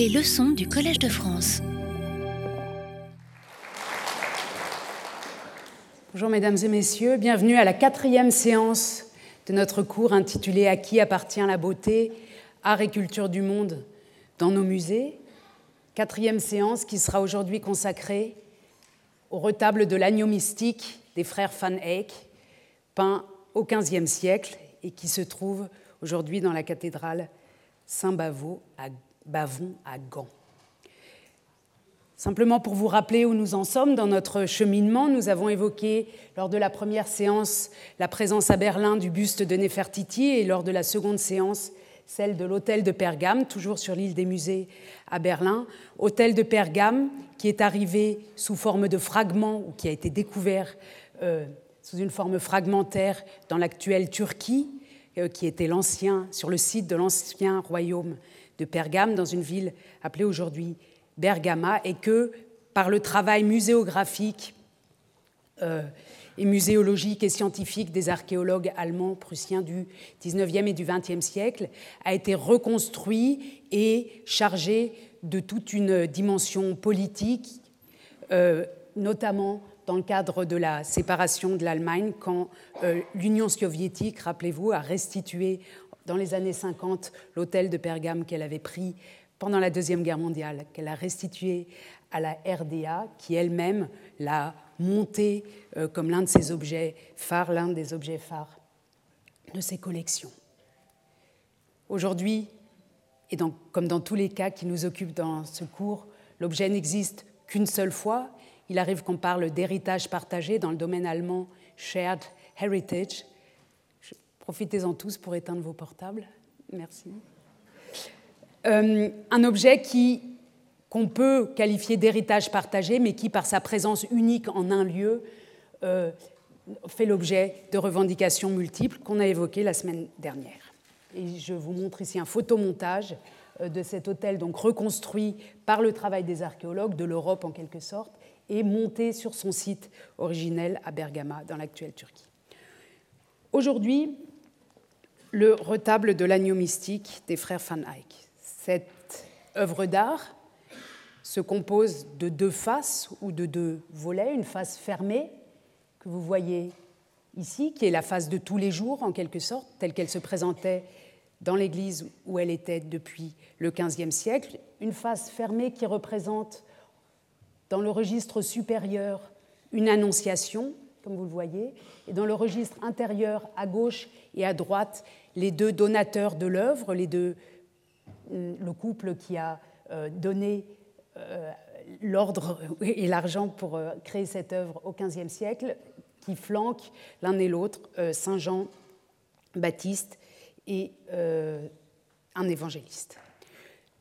Les leçons du Collège de France. Bonjour mesdames et messieurs, bienvenue à la quatrième séance de notre cours intitulé À qui appartient la beauté Art et culture du monde dans nos musées? Quatrième séance qui sera aujourd'hui consacrée au retable de l'agneau mystique des frères Van Eyck, peint au XVe siècle et qui se trouve aujourd'hui dans la cathédrale Saint-Bavon à, Bavon à Gand. Simplement pour vous rappeler où nous en sommes dans notre cheminement, nous avons évoqué lors de la première séance la présence à Berlin du buste de Nefertiti et lors de la seconde séance celle de l'hôtel de Pergame, toujours sur l'île des musées à Berlin. Hôtel de Pergame qui est arrivé sous forme de fragments ou qui a été découvert euh, sous une forme fragmentaire dans l'actuelle Turquie, euh, qui était l'ancien, sur le site de l'ancien royaume de Pergame, dans une ville appelée aujourd'hui Bergama, et que par le travail muséographique euh, et muséologique et scientifique des archéologues allemands prussiens du 19e et du 20e siècle, a été reconstruit et chargé de toute une dimension politique, euh, notamment dans le cadre de la séparation de l'Allemagne, quand euh, l'Union soviétique, rappelez-vous, a restitué dans les années 50 l'hôtel de Pergame qu'elle avait pris pendant la Deuxième Guerre mondiale, qu'elle a restitué à la RDA, qui elle-même l'a monté euh, comme l'un de ses objets phares, l'un des objets phares de ses collections. Aujourd'hui, et comme dans tous les cas qui nous occupent dans ce cours, l'objet n'existe qu'une seule fois. Il arrive qu'on parle d'héritage partagé dans le domaine allemand shared heritage. Profitez-en tous pour éteindre vos portables. Merci. Euh, un objet qui qu'on peut qualifier d'héritage partagé, mais qui, par sa présence unique en un lieu, euh, fait l'objet de revendications multiples qu'on a évoquées la semaine dernière. Et je vous montre ici un photomontage euh, de cet hôtel, donc reconstruit par le travail des archéologues de l'Europe en quelque sorte, et monté sur son site originel à Bergama, dans l'actuelle Turquie. Aujourd'hui, le retable de l'agneau mystique des frères Van Eyck. Cette œuvre d'art se compose de deux faces ou de deux volets, une face fermée que vous voyez ici, qui est la face de tous les jours en quelque sorte, telle qu'elle se présentait dans l'église où elle était depuis le XVe siècle, une face fermée qui représente dans le registre supérieur une annonciation, comme vous le voyez, et dans le registre intérieur à gauche et à droite les deux donateurs de l'œuvre, deux, le couple qui a euh, donné euh, l'ordre et l'argent pour euh, créer cette œuvre au XVe siècle, qui flanquent l'un et l'autre euh, Saint Jean Baptiste et un évangéliste.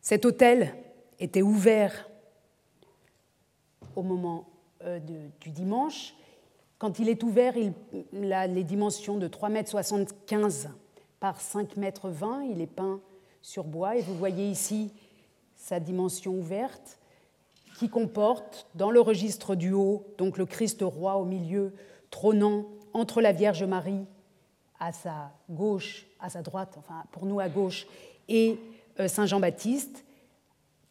Cet hôtel était ouvert au moment du dimanche. Quand il est ouvert, il a les dimensions de 3,75 m par 5,20 m. Il est peint sur bois et vous voyez ici sa dimension ouverte qui comporte dans le registre du haut, donc le Christ roi au milieu, trônant entre la Vierge Marie à sa gauche, à sa droite, enfin pour nous à gauche, et euh, Saint Jean-Baptiste,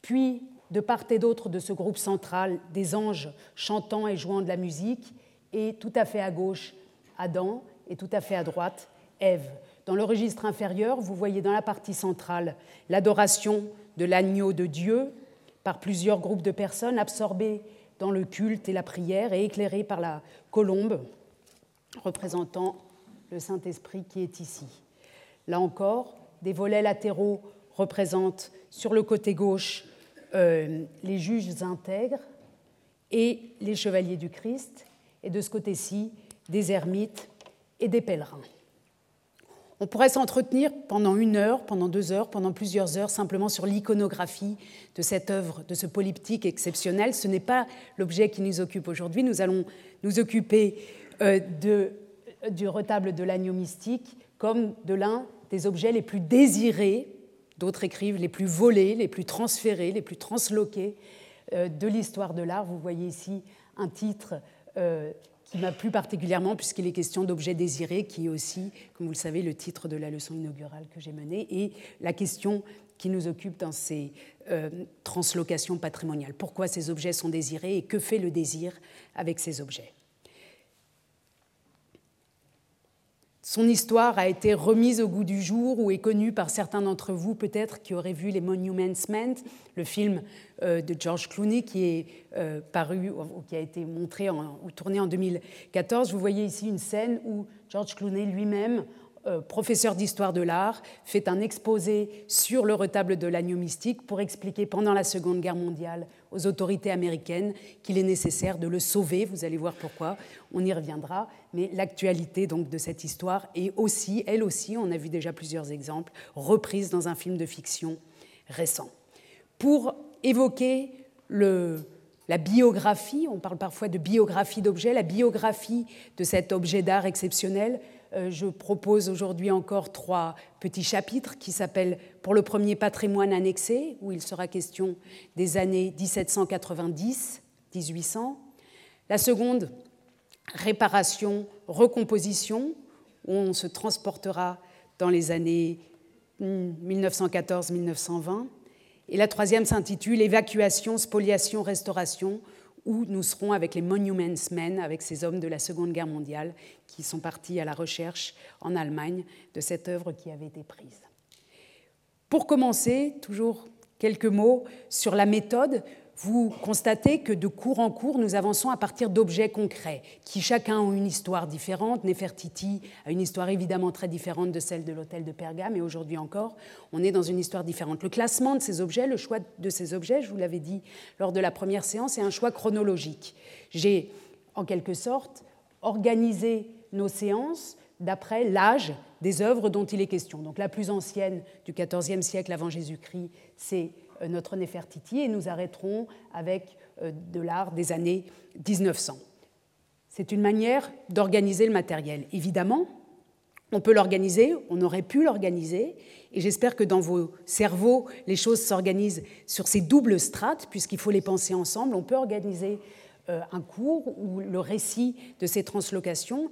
puis de part et d'autre de ce groupe central, des anges chantant et jouant de la musique, et tout à fait à gauche, Adam, et tout à fait à droite, Ève. Dans le registre inférieur, vous voyez dans la partie centrale l'adoration de l'agneau de Dieu, par plusieurs groupes de personnes absorbées dans le culte et la prière et éclairées par la colombe représentant le Saint-Esprit qui est ici. Là encore, des volets latéraux représentent sur le côté gauche euh, les juges intègres et les chevaliers du Christ, et de ce côté-ci, des ermites et des pèlerins. On pourrait s'entretenir pendant une heure, pendant deux heures, pendant plusieurs heures simplement sur l'iconographie de cette œuvre, de ce polyptyque exceptionnel. Ce n'est pas l'objet qui nous occupe aujourd'hui. Nous allons nous occuper euh, du retable de l'agneau mystique comme de l'un des objets les plus désirés, d'autres écrivent les plus volés, les plus transférés, les plus transloqués euh, de l'histoire de l'art. Vous voyez ici un titre euh, qui m'a plu particulièrement puisqu'il est question d'objets désirés, qui est aussi, comme vous le savez, le titre de la leçon inaugurale que j'ai menée, et la question qui nous occupent dans ces euh, translocations patrimoniales. Pourquoi ces objets sont désirés et que fait le désir avec ces objets? Son histoire a été remise au goût du jour ou est connue par certains d'entre vous peut-être qui auraient vu les Monuments Men, le film euh, de George Clooney qui est euh, paru ou qui a été montré ou tourné en 2014. Vous voyez ici une scène où George Clooney lui-même professeur d'histoire de l'art, fait un exposé sur le retable de l'agneau mystique pour expliquer pendant la Seconde Guerre mondiale aux autorités américaines qu'il est nécessaire de le sauver. Vous allez voir pourquoi, on y reviendra. Mais l'actualité donc de cette histoire est aussi, elle aussi, on a vu déjà plusieurs exemples, reprise dans un film de fiction récent. Pour évoquer le, la biographie, on parle parfois de biographie d'objet, la biographie de cet objet d'art exceptionnel, euh, je propose aujourd'hui encore trois petits chapitres qui s'appellent pour le premier patrimoine annexé, où il sera question des années 1790-1800. La seconde, réparation, recomposition, où on se transportera dans les années 1914-1920. Et la troisième s'intitule Évacuation, spoliation, restauration, où nous serons avec les Monuments Men, avec ces hommes de la Seconde Guerre mondiale qui sont partis à la recherche en Allemagne de cette œuvre qui avait été prise. Pour commencer, toujours quelques mots sur la méthode vous constatez que de cours en cours, nous avançons à partir d'objets concrets, qui chacun ont une histoire différente. Nefertiti a une histoire évidemment très différente de celle de l'hôtel de Pergame, et aujourd'hui encore, on est dans une histoire différente. Le classement de ces objets, le choix de ces objets, je vous l'avais dit lors de la première séance, est un choix chronologique. J'ai, en quelque sorte, organisé nos séances d'après l'âge des œuvres dont il est question. Donc la plus ancienne du XIVe siècle avant Jésus-Christ, c'est notre Nefertiti et nous arrêterons avec euh, de l'art des années 1900. C'est une manière d'organiser le matériel. Évidemment, on peut l'organiser, on aurait pu l'organiser, et j'espère que dans vos cerveaux, les choses s'organisent sur ces doubles strates, puisqu'il faut les penser ensemble. On peut organiser euh, un cours ou le récit de ces translocations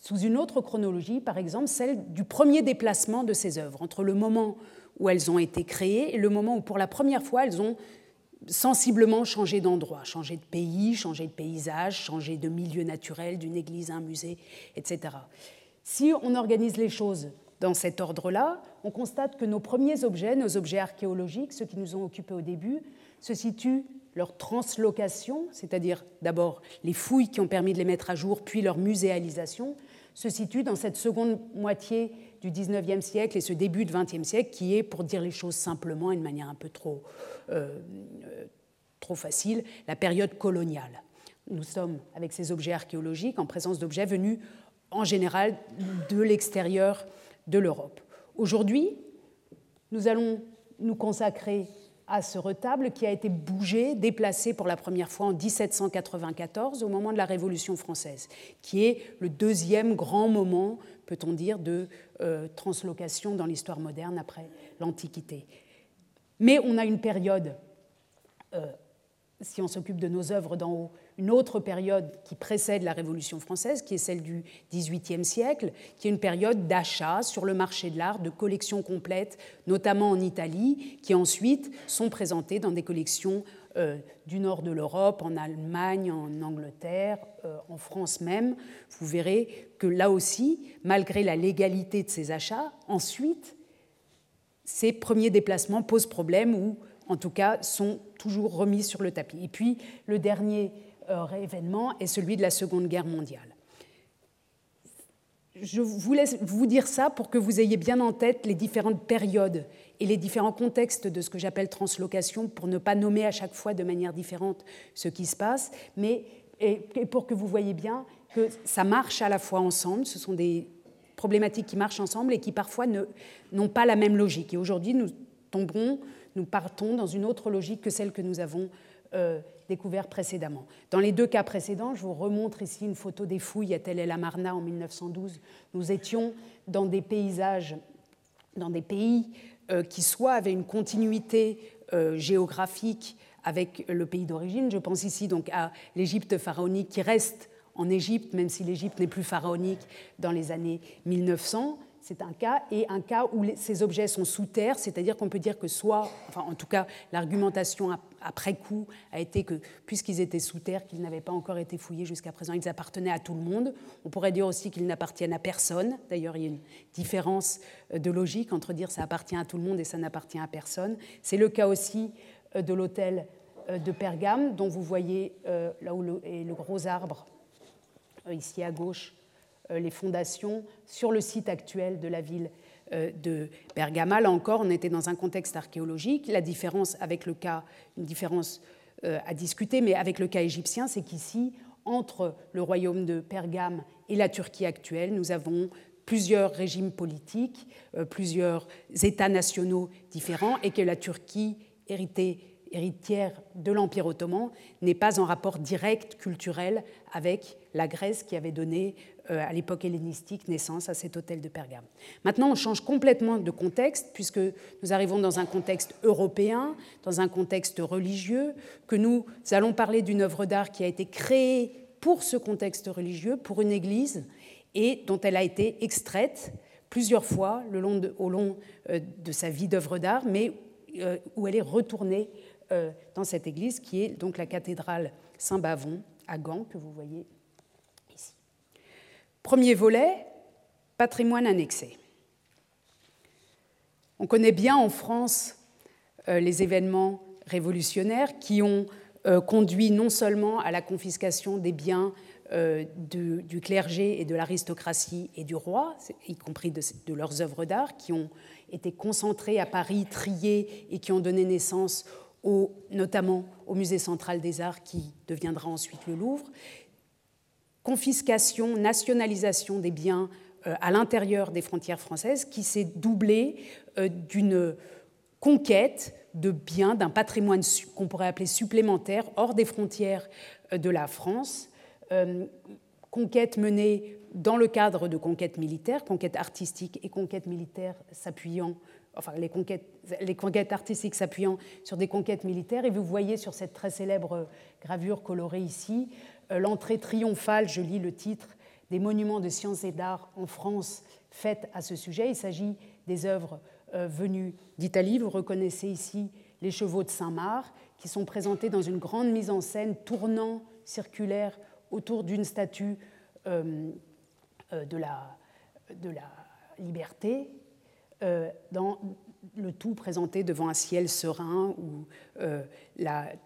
sous une autre chronologie, par exemple celle du premier déplacement de ces œuvres, entre le moment où elles ont été créées et le moment où pour la première fois elles ont sensiblement changé d'endroit, changé de pays, changé de paysage, changé de milieu naturel, d'une église à un musée, etc. Si on organise les choses dans cet ordre-là, on constate que nos premiers objets, nos objets archéologiques, ceux qui nous ont occupés au début, se situent leur translocation, c'est-à-dire d'abord les fouilles qui ont permis de les mettre à jour, puis leur muséalisation, se situent dans cette seconde moitié du 19e siècle et ce début du 20e siècle qui est, pour dire les choses simplement et de manière un peu euh, euh, trop facile, la période coloniale. Nous sommes, avec ces objets archéologiques, en présence d'objets venus en général de l'extérieur de l'Europe. Aujourd'hui, nous allons nous consacrer à ce retable qui a été bougé, déplacé pour la première fois en 1794 au moment de la Révolution française, qui est le deuxième grand moment, peut-on dire, de euh, translocation dans l'histoire moderne après l'Antiquité. Mais on a une période, euh, si on s'occupe de nos œuvres d'en haut, une autre période qui précède la Révolution française, qui est celle du XVIIIe siècle, qui est une période d'achat sur le marché de l'art de collections complètes, notamment en Italie, qui ensuite sont présentées dans des collections euh, du nord de l'Europe, en Allemagne, en Angleterre, euh, en France même. Vous verrez que là aussi, malgré la légalité de ces achats, ensuite, ces premiers déplacements posent problème ou en tout cas sont toujours remis sur le tapis. Et puis le dernier événement est celui de la Seconde Guerre mondiale. Je vous laisse vous dire ça pour que vous ayez bien en tête les différentes périodes et les différents contextes de ce que j'appelle translocation, pour ne pas nommer à chaque fois de manière différente ce qui se passe, mais pour que vous voyez bien que ça marche à la fois ensemble, ce sont des problématiques qui marchent ensemble et qui parfois n'ont pas la même logique. Et aujourd'hui, nous tomberons, nous partons dans une autre logique que celle que nous avons euh, découvert précédemment. Dans les deux cas précédents, je vous remontre ici une photo des fouilles à Tel El Amarna en 1912. Nous étions dans des paysages, dans des pays euh, qui soit avaient une continuité euh, géographique avec le pays d'origine. Je pense ici donc à l'Égypte pharaonique qui reste en Égypte, même si l'Égypte n'est plus pharaonique dans les années 1900, c'est un cas, et un cas où ces objets sont sous terre, c'est-à-dire qu'on peut dire que soit, enfin en tout cas l'argumentation après coup a été que puisqu'ils étaient sous terre, qu'ils n'avaient pas encore été fouillés jusqu'à présent, ils appartenaient à tout le monde. On pourrait dire aussi qu'ils n'appartiennent à personne. D'ailleurs, il y a une différence euh, de logique entre dire ça appartient à tout le monde et ça n'appartient à personne. C'est le cas aussi euh, de l'hôtel euh, de Pergame, dont vous voyez là où est le gros arbre, ici à gauche, les fondations sur le site actuel de la ville euh, de Bergama. Là encore, on était dans un contexte archéologique. La différence avec le cas, une différence euh, à discuter, mais avec le cas égyptien, c'est qu'ici, entre le royaume de Pergame et la Turquie actuelle, nous avons plusieurs régimes politiques, plusieurs États nationaux différents, et que la Turquie héritière de l'Empire ottoman n'est pas en rapport direct culturel avec la Grèce qui avait donné euh, à l'époque hellénistique naissance à cet hôtel de Pergame. Maintenant, on change complètement de contexte puisque nous arrivons dans un contexte européen, dans un contexte religieux, que nous allons parler d'une œuvre d'art qui a été créée pour ce contexte religieux, pour une église, et dont elle a été extraite plusieurs fois au long euh, de sa vie d'œuvre d'art, mais euh, où elle est retournée dans cette église qui est donc la cathédrale Saint-Bavon à Gand, que vous voyez Premier volet, patrimoine annexé. On connaît bien en France euh, les événements révolutionnaires qui ont euh, conduit non seulement à la confiscation des biens euh, du clergé et de l'aristocratie et du roi, y compris de, leurs œuvres d'art, qui ont été concentrées à Paris, triées et qui ont donné naissance notamment au Musée central des arts qui deviendra ensuite le Louvre, confiscation, nationalisation des biens euh, à l'intérieur des frontières françaises qui s'est doublée euh, d'une conquête de biens, d'un patrimoine qu'on pourrait appeler supplémentaire hors des frontières euh, de la France. Conquête menée dans le cadre de conquêtes militaires, conquêtes artistiques et conquêtes militaires s'appuyant, enfin les conquêtes, artistiques s'appuyant sur des conquêtes militaires. Et vous voyez sur cette très célèbre gravure colorée ici l'entrée triomphale, je lis le titre, des monuments de sciences et d'art en France faite à ce sujet. Il s'agit des œuvres euh, venues d'Italie. Vous reconnaissez ici les chevaux de Saint-Marc, qui sont présentés dans une grande mise en scène tournant circulaire autour d'une statue euh, de, la, liberté, le tout présenté devant un ciel serein où euh,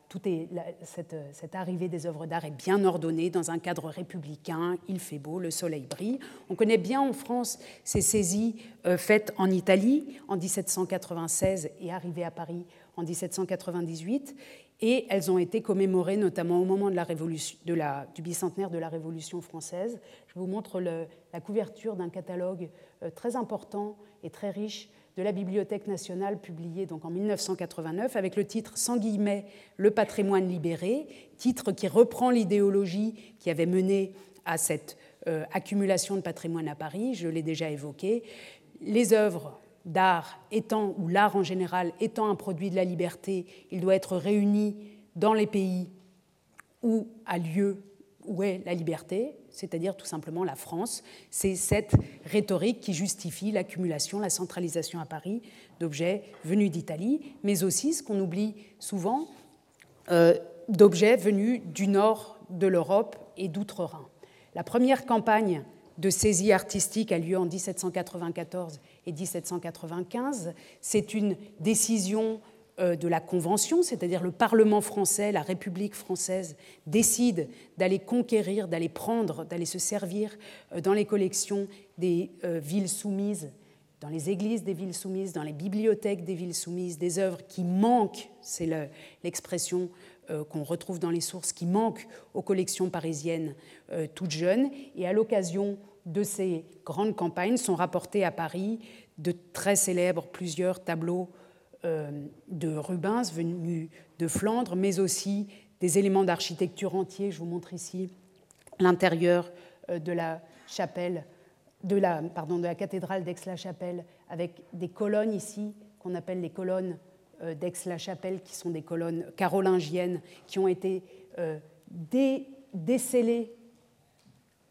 tout est, cette, cette, arrivée des œuvres d'art est bien ordonnée dans un cadre républicain, il fait beau, le soleil brille. On connaît bien en France ces saisies euh, faites en Italie en 1796 et arrivées à Paris en 1798, et elles ont été commémorées notamment au moment de la révolution, de la, du bicentenaire de la Révolution française. Je vous montre la couverture d'un catalogue euh, très important et très riche de la Bibliothèque nationale publié donc en 1989 avec le titre sans guillemets Le patrimoine libéré, titre qui reprend l'idéologie qui avait mené à cette euh, accumulation de patrimoine à Paris, je l'ai déjà évoqué. Les œuvres d'art étant, ou l'art en général étant un produit de la liberté, il doit être réuni dans les pays où a lieu, où est la liberté, c'est-à-dire tout simplement la France. C'est cette rhétorique qui justifie l'accumulation, la centralisation à Paris d'objets venus d'Italie, mais aussi, ce qu'on oublie souvent, euh, d'objets venus du nord de l'Europe et d'outre-Rhin. La première campagne de saisie artistique a lieu en 1794 et 1795. C'est une décision de la Convention, c'est-à-dire le Parlement français, la République française, décide d'aller conquérir, d'aller prendre, d'aller se servir euh, dans les collections des euh, villes soumises, dans les églises des villes soumises, dans les bibliothèques des villes soumises, des œuvres qui manquent, c'est l'expression qu'on retrouve dans les sources, qui manquent aux collections parisiennes toutes jeunes. Et à l'occasion de ces grandes campagnes sont rapportés à Paris de très célèbres plusieurs tableaux euh, de Rubens venus de Flandre, mais aussi des éléments d'architecture entiers. Je vous montre ici l'intérieur euh, de la chapelle, de la, pardon, de la cathédrale d'Aix-la-Chapelle, avec des colonnes ici qu'on appelle les colonnes euh, d'Aix-la-Chapelle, qui sont des colonnes carolingiennes, qui ont été décellées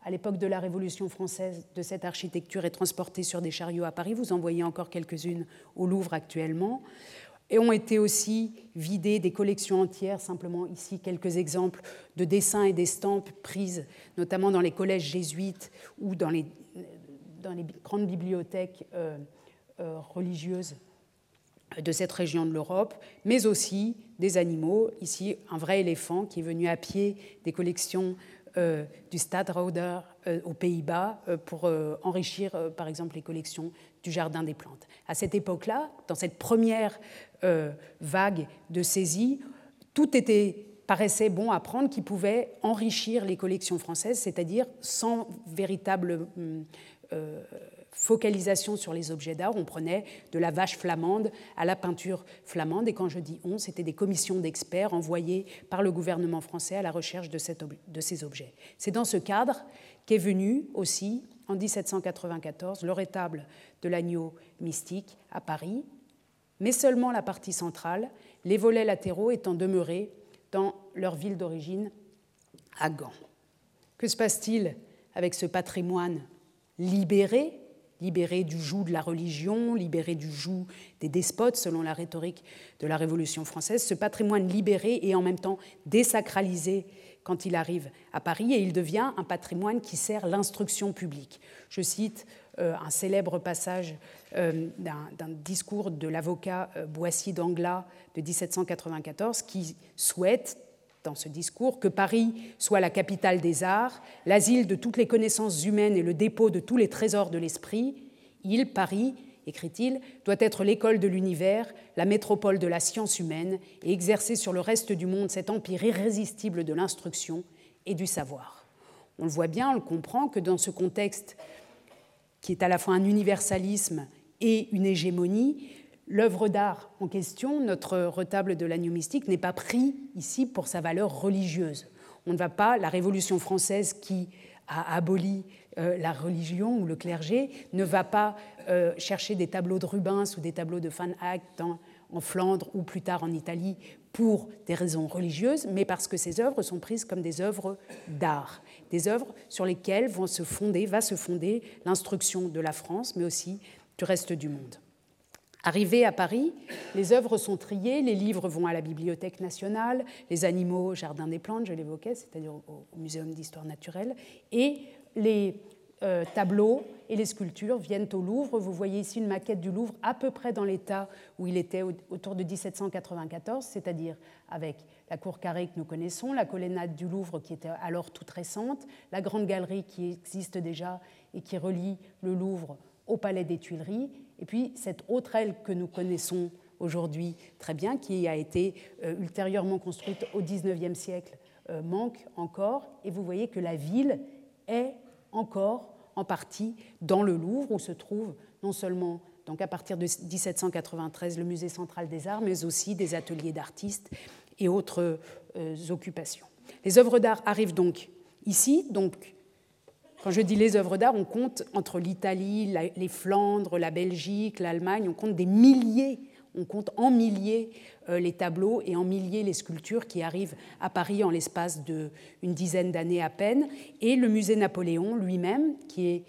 à l'époque de la Révolution française de cette architecture est transportée sur des chariots à Paris. Vous en voyez encore quelques-unes au Louvre actuellement. Et ont été aussi vidées des collections entières, simplement ici quelques exemples de dessins et d'estampes prises notamment dans les collèges jésuites ou dans les, grandes bibliothèques euh, euh, religieuses de cette région de l'Europe, mais aussi des animaux. Ici, un vrai éléphant qui est venu à pied des collections du Stadtrouder euh, aux Pays-Bas euh, pour enrichir, par exemple, les collections du Jardin des Plantes. À cette époque-là, dans cette première vague de saisie, tout était paraissait bon à prendre qui pouvait enrichir les collections françaises, c'est-à-dire sans véritable hum, focalisation sur les objets d'art. On prenait de la vache flamande à la peinture flamande. Et quand je dis on, c'était des commissions d'experts envoyées par le gouvernement français à la recherche de, de ces objets. C'est dans ce cadre qu'est venu aussi, en 1794, le rétable de l'agneau mystique à Paris, mais seulement la partie centrale, les volets latéraux étant demeurés dans leur ville d'origine, à Gand. Que se passe-t-il avec ce patrimoine libéré libéré du joug de la religion, libéré du joug des despotes, selon la rhétorique de la Révolution française, ce patrimoine libéré et en même temps désacralisé quand il arrive à Paris, et il devient un patrimoine qui sert l'instruction publique. Je cite euh, un célèbre passage euh, d'un discours de l'avocat euh, Boissy d'Anglas de 1794 qui souhaite dans ce discours que Paris soit la capitale des arts, l'asile de toutes les connaissances humaines et le dépôt de tous les trésors de l'esprit. Il, Paris, écrit-il, doit être l'école de l'univers, la métropole de la science humaine et exercer sur le reste du monde cet empire irrésistible de l'instruction et du savoir. On le voit bien, on le comprend que dans ce contexte qui est à la fois un universalisme et une hégémonie, L'œuvre d'art en question, notre retable de l'agneau mystique, n'est pas pris ici pour sa valeur religieuse. On ne va pas, la Révolution française qui a aboli euh, la religion ou le clergé, ne va pas euh, chercher des tableaux de Rubens ou des tableaux de Van Eyck en Flandre ou plus tard en Italie pour des raisons religieuses, mais parce que ces œuvres sont prises comme des œuvres d'art, des œuvres sur lesquelles vont se fonder, va se fonder l'instruction de la France, mais aussi du reste du monde. Arrivés à Paris, les œuvres sont triées, les livres vont à la Bibliothèque nationale, les animaux au Jardin des plantes, je l'évoquais, c'est-à-dire au Muséum d'histoire naturelle, et les euh, tableaux et les sculptures viennent au Louvre. Vous voyez ici une maquette du Louvre à peu près dans l'état où il était autour de 1794, c'est-à-dire avec la cour carrée que nous connaissons, la colonnade du Louvre qui était alors toute récente, la grande galerie qui existe déjà et qui relie le Louvre au Palais des Tuileries, et puis cette autre aile que nous connaissons aujourd'hui très bien, qui a été euh, ultérieurement construite au XIXe siècle, euh, manque encore. Et vous voyez que la ville est encore en partie dans le Louvre, où se trouve non seulement donc à partir de 1793 le musée central des arts, mais aussi des ateliers d'artistes et autres euh, occupations. Les œuvres d'art arrivent donc ici, donc quand je dis les œuvres d'art, on compte entre l'Italie, les Flandres, la Belgique, l'Allemagne, on compte des milliers, on compte en milliers euh, les tableaux et en milliers les sculptures qui arrivent à Paris en l'espace d'une dizaine d'années à peine. Et le musée Napoléon lui-même, qui est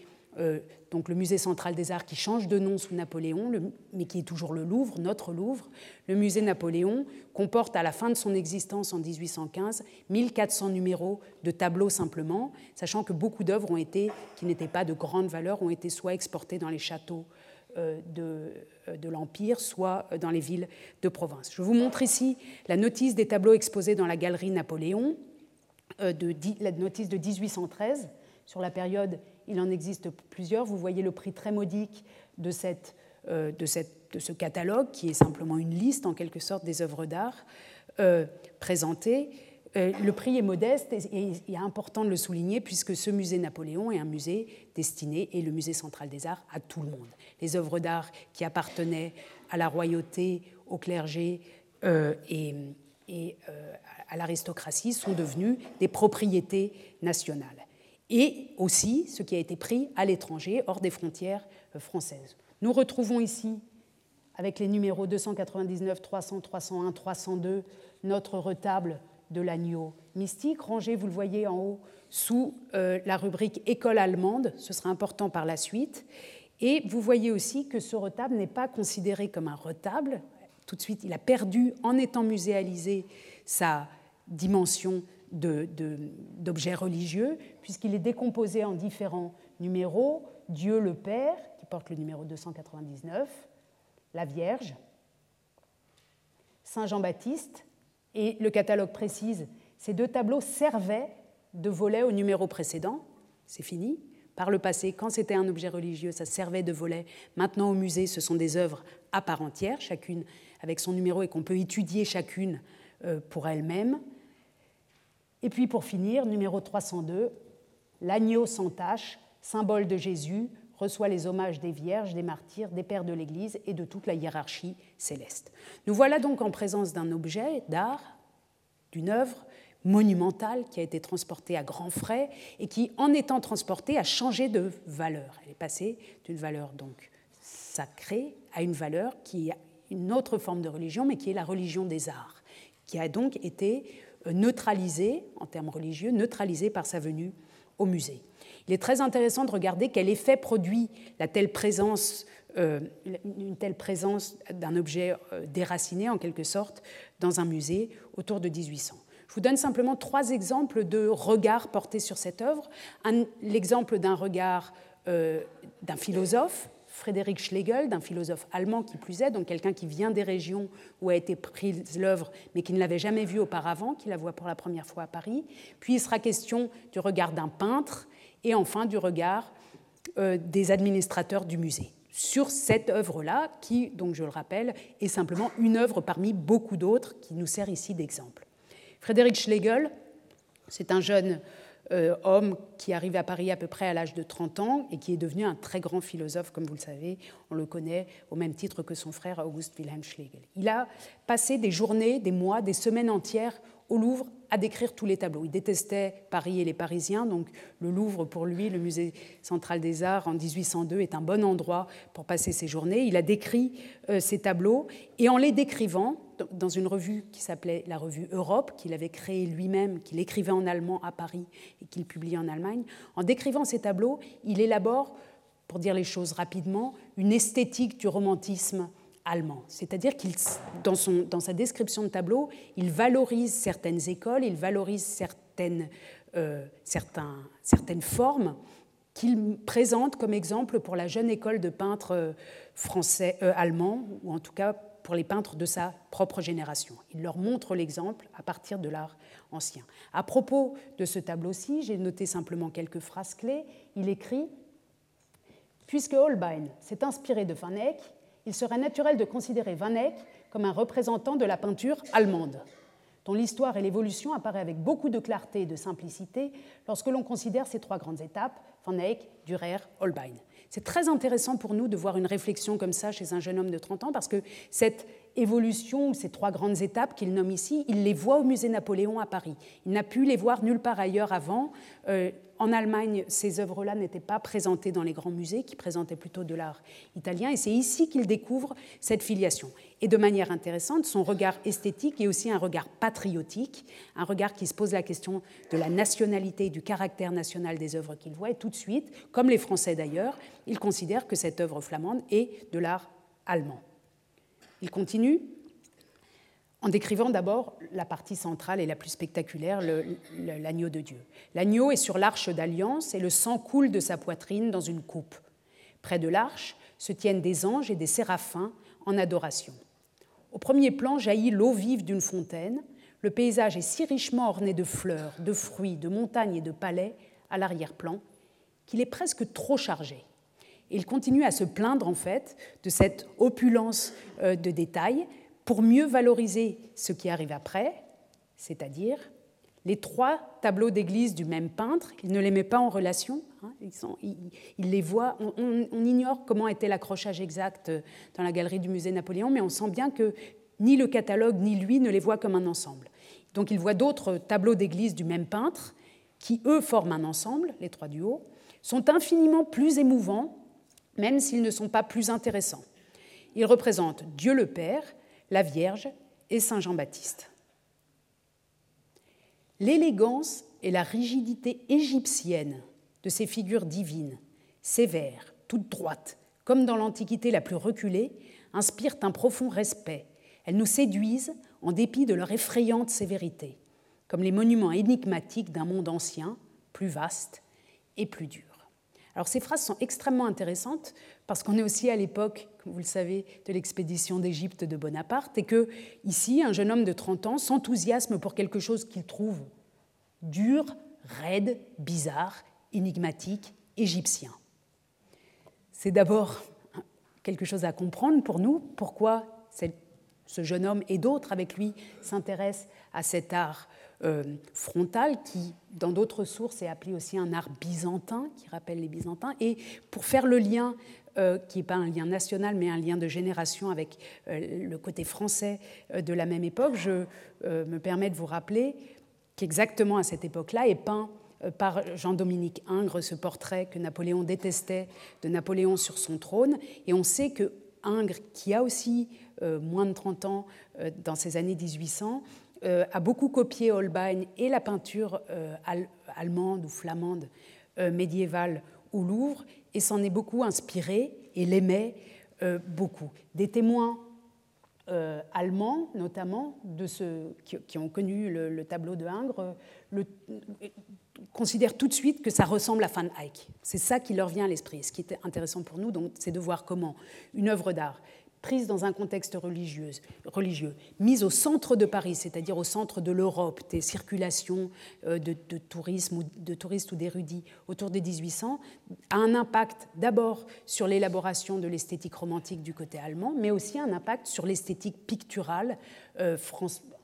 donc le musée central des arts qui change de nom sous Napoléon, mais qui est toujours le Louvre, notre Louvre. Le musée Napoléon comporte à la fin de son existence en 1815 1400 numéros de tableaux simplement, sachant que beaucoup d'œuvres ont été, qui n'étaient pas de grande valeur, ont été soit exportées dans les châteaux euh, de, euh, de l'Empire, soit dans les villes de province. Je vous montre ici la notice des tableaux exposés dans la galerie Napoléon, de, la notice de 1813 sur la période il en existe plusieurs. Vous voyez le prix très modique de, cette, euh, ce catalogue, qui est simplement une liste en quelque sorte des œuvres d'art euh, présentées. Euh, le prix est modeste et, il est important de le souligner puisque ce musée Napoléon est un musée destiné, et le musée central des arts, à tout le monde. Les œuvres d'art qui appartenaient à la royauté, au clergé et à l'aristocratie sont devenues des propriétés nationales et aussi ce qui a été pris à l'étranger, hors des frontières euh, françaises. Nous retrouvons ici, avec les numéros 299, 300, 301, 302, notre retable de l'agneau mystique, rangé, vous le voyez en haut, sous euh, la rubrique école allemande. Ce sera important par la suite. Et vous voyez aussi que ce retable n'est pas considéré comme un retable. Tout de suite, il a perdu, en étant muséalisé, sa dimension d'objet religieux, puisqu'il est décomposé en différents numéros. Dieu le Père, qui porte le numéro 299, la Vierge, Saint Jean-Baptiste, et le catalogue précise, ces deux tableaux servaient de volet au numéro précédent, c'est fini. Par le passé, quand c'était un objet religieux, ça servait de volet. Maintenant, au musée, ce sont des œuvres à part entière, chacune avec son numéro, et qu'on peut étudier chacune euh, pour elle-même. Et puis, pour finir, numéro 302, l'agneau sans tache, symbole de Jésus, reçoit les hommages des vierges, des martyrs, des pères de l'Église et de toute la hiérarchie céleste. Nous voilà donc en présence d'un objet d'art, d'une œuvre monumentale qui a été transportée à grands frais et qui, en étant transportée, a changé de valeur. Elle est passée d'une valeur donc sacrée à une valeur qui a une autre forme de religion, mais qui est la religion des arts, qui a donc été euh, neutralisée, en termes religieux, neutralisée par sa venue au musée. Il est très intéressant de regarder quel effet produit la telle présence, euh, une telle présence d'un objet euh, déraciné, en quelque sorte, dans un musée autour de 1800. Je vous donne simplement trois exemples de regards portés sur cette œuvre. L'exemple d'un regard d'un philosophe, Frédéric Schlegel, d'un philosophe allemand qui plus est, donc quelqu'un qui vient des régions où a été prise l'œuvre, mais qui ne l'avait jamais vue auparavant, qui la voit pour la première fois à Paris. Puis il sera question du regard d'un peintre et enfin du regard euh, des administrateurs du musée sur cette œuvre-là, qui, donc je le rappelle, est simplement une œuvre parmi beaucoup d'autres qui nous sert ici d'exemple. Frédéric Schlegel, c'est un jeune homme qui arrive à Paris à peu près à l'âge de 30 ans et qui est devenu un très grand philosophe, comme vous le savez. On le connaît au même titre que son frère August Wilhelm Schlegel. Il a passé des journées, des mois, des semaines entières au Louvre à décrire tous les tableaux. Il détestait Paris et les Parisiens, donc le Louvre, pour lui, le musée central des arts en 1802, est un bon endroit pour passer ses journées. Il a décrit euh, ces tableaux et en les décrivant, dans une revue qui s'appelait la revue Europe, qu'il avait créée lui-même, qu'il écrivait en allemand à Paris et qu'il publie en Allemagne, en décrivant ces tableaux, il élabore, pour dire les choses rapidement, une esthétique du romantisme allemand. C'est-à-dire qu'il, dans, dans, sa description de tableau, il valorise certaines écoles, il valorise certaines, euh, certains, certaines formes qu'il présente comme exemple pour la jeune école de peintres euh, français, euh, allemands, ou en tout cas pour les peintres de sa propre génération. Il leur montre l'exemple à partir de l'art ancien. À propos de ce tableau-ci, j'ai noté simplement quelques phrases clés. Il écrit Puisque Holbein s'est inspiré de Van Eyck, il serait naturel de considérer Van Eyck comme un représentant de la peinture allemande, dont l'histoire et l'évolution apparaissent avec beaucoup de clarté et de simplicité lorsque l'on considère ces trois grandes étapes, Van Eyck, Dürer, Holbein. C'est très intéressant pour nous de voir une réflexion comme ça chez un jeune homme de 30 ans, parce que cette évolution, ces trois grandes étapes qu'il nomme ici, il les voit au musée Napoléon à Paris. Il n'a pu les voir nulle part ailleurs avant. Euh, en Allemagne, ces œuvres-là n'étaient pas présentées dans les grands musées, qui présentaient plutôt de l'art italien, et c'est ici qu'il découvre cette filiation. Et de manière intéressante, son regard esthétique est aussi un regard patriotique, un regard qui se pose la question de la nationalité et du caractère national des œuvres qu'il voit, et tout de suite, comme les Français d'ailleurs, il considère que cette œuvre flamande est de l'art allemand. Il continue en décrivant d'abord la partie centrale et la plus spectaculaire, l'agneau de Dieu. L'agneau est sur l'arche d'alliance et le sang coule de sa poitrine dans une coupe. Près de l'arche se tiennent des anges et des séraphins en adoration. Au premier plan jaillit l'eau vive d'une fontaine. Le paysage est si richement orné de fleurs, de fruits, de montagnes et de palais à l'arrière-plan qu'il est presque trop chargé. Il continue à se plaindre en fait de cette opulence euh, de détails pour mieux valoriser ce qui arrive après, c'est-à-dire les trois tableaux d'église du même peintre. Il ne les met pas en relation, hein, il, les voit. On, on ignore comment était l'accrochage exact euh, dans la galerie du musée Napoléon, mais on sent bien que ni le catalogue ni lui ne les voit comme un ensemble. Donc il voit d'autres tableaux d'église du même peintre qui, eux, forment un ensemble, les trois du haut, sont infiniment plus émouvants même s'ils ne sont pas plus intéressants. Ils représentent Dieu le Père, la Vierge et Saint Jean-Baptiste. l'élégance et la rigidité égyptienne de ces figures divines, sévères, toutes droites, comme dans l'Antiquité la plus reculée, inspirent un profond respect. Elles nous séduisent en dépit de leur effrayante sévérité, comme les monuments énigmatiques d'un monde ancien, plus vaste et plus dur. Alors ces phrases sont extrêmement intéressantes parce qu'on est aussi à l'époque, comme vous le savez, de l'expédition d'Égypte de Bonaparte et que ici, un jeune homme de 30 ans s'enthousiasme pour quelque chose qu'il trouve dur, raide, bizarre, énigmatique, égyptien. C'est d'abord quelque chose à comprendre pour nous, pourquoi ce jeune homme et d'autres avec lui s'intéressent à cet art euh, frontal qui, dans d'autres sources, est appelé aussi un art byzantin, qui rappelle les Byzantins. Et pour faire le lien, euh, qui n'est pas un lien national, mais un lien de génération avec euh, le côté français de la même époque, je me permets de vous rappeler qu'exactement à cette époque-là est peint par Jean-Dominique Ingres ce portrait que Napoléon détestait de Napoléon sur son trône. Et on sait que Ingres, qui a aussi moins de 30 ans dans ces années 1800, euh, a beaucoup copié Holbein et la peinture euh, allemande ou flamande euh, médiévale au Louvre et s'en est beaucoup inspiré et l'aimait beaucoup. Des témoins allemands, notamment, de ceux qui, ont connu le, tableau de Ingres, considèrent tout de suite que ça ressemble à Van Eyck. C'est ça qui leur vient à l'esprit. Ce qui est intéressant pour nous, c'est de voir comment une œuvre d'art prise dans un contexte religieux, religieux mise au centre de Paris, c'est-à-dire au centre de l'Europe, des circulations euh, de, tourisme ou de touristes ou d'érudits autour des 1800, a un impact d'abord sur l'élaboration de l'esthétique romantique du côté allemand, mais aussi un impact sur l'esthétique picturale euh,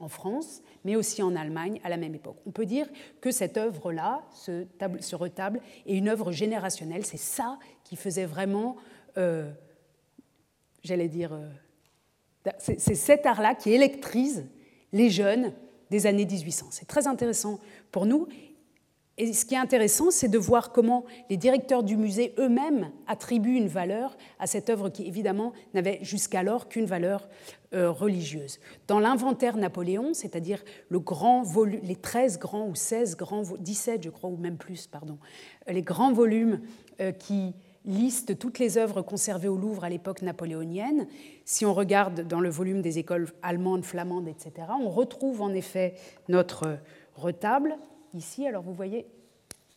en France, mais aussi en Allemagne à la même époque. On peut dire que cette œuvre-là, ce, ce, retable, est une œuvre générationnelle. C'est ça qui faisait vraiment euh, j'allais dire, euh, c'est cet art-là qui électrise les jeunes des années 1800. C'est très intéressant pour nous. Et ce qui est intéressant, c'est de voir comment les directeurs du musée eux-mêmes attribuent une valeur à cette œuvre qui, évidemment, n'avait jusqu'alors qu'une valeur euh, religieuse. Dans l'inventaire Napoléon, c'est-à-dire les 13 grands ou 16 grands, 17 je crois, ou même plus, pardon, les grands volumes euh, qui liste toutes les œuvres conservées au Louvre à l'époque napoléonienne. Si on regarde dans le volume des écoles allemandes, flamandes, etc., on retrouve en effet notre retable ici. Alors vous voyez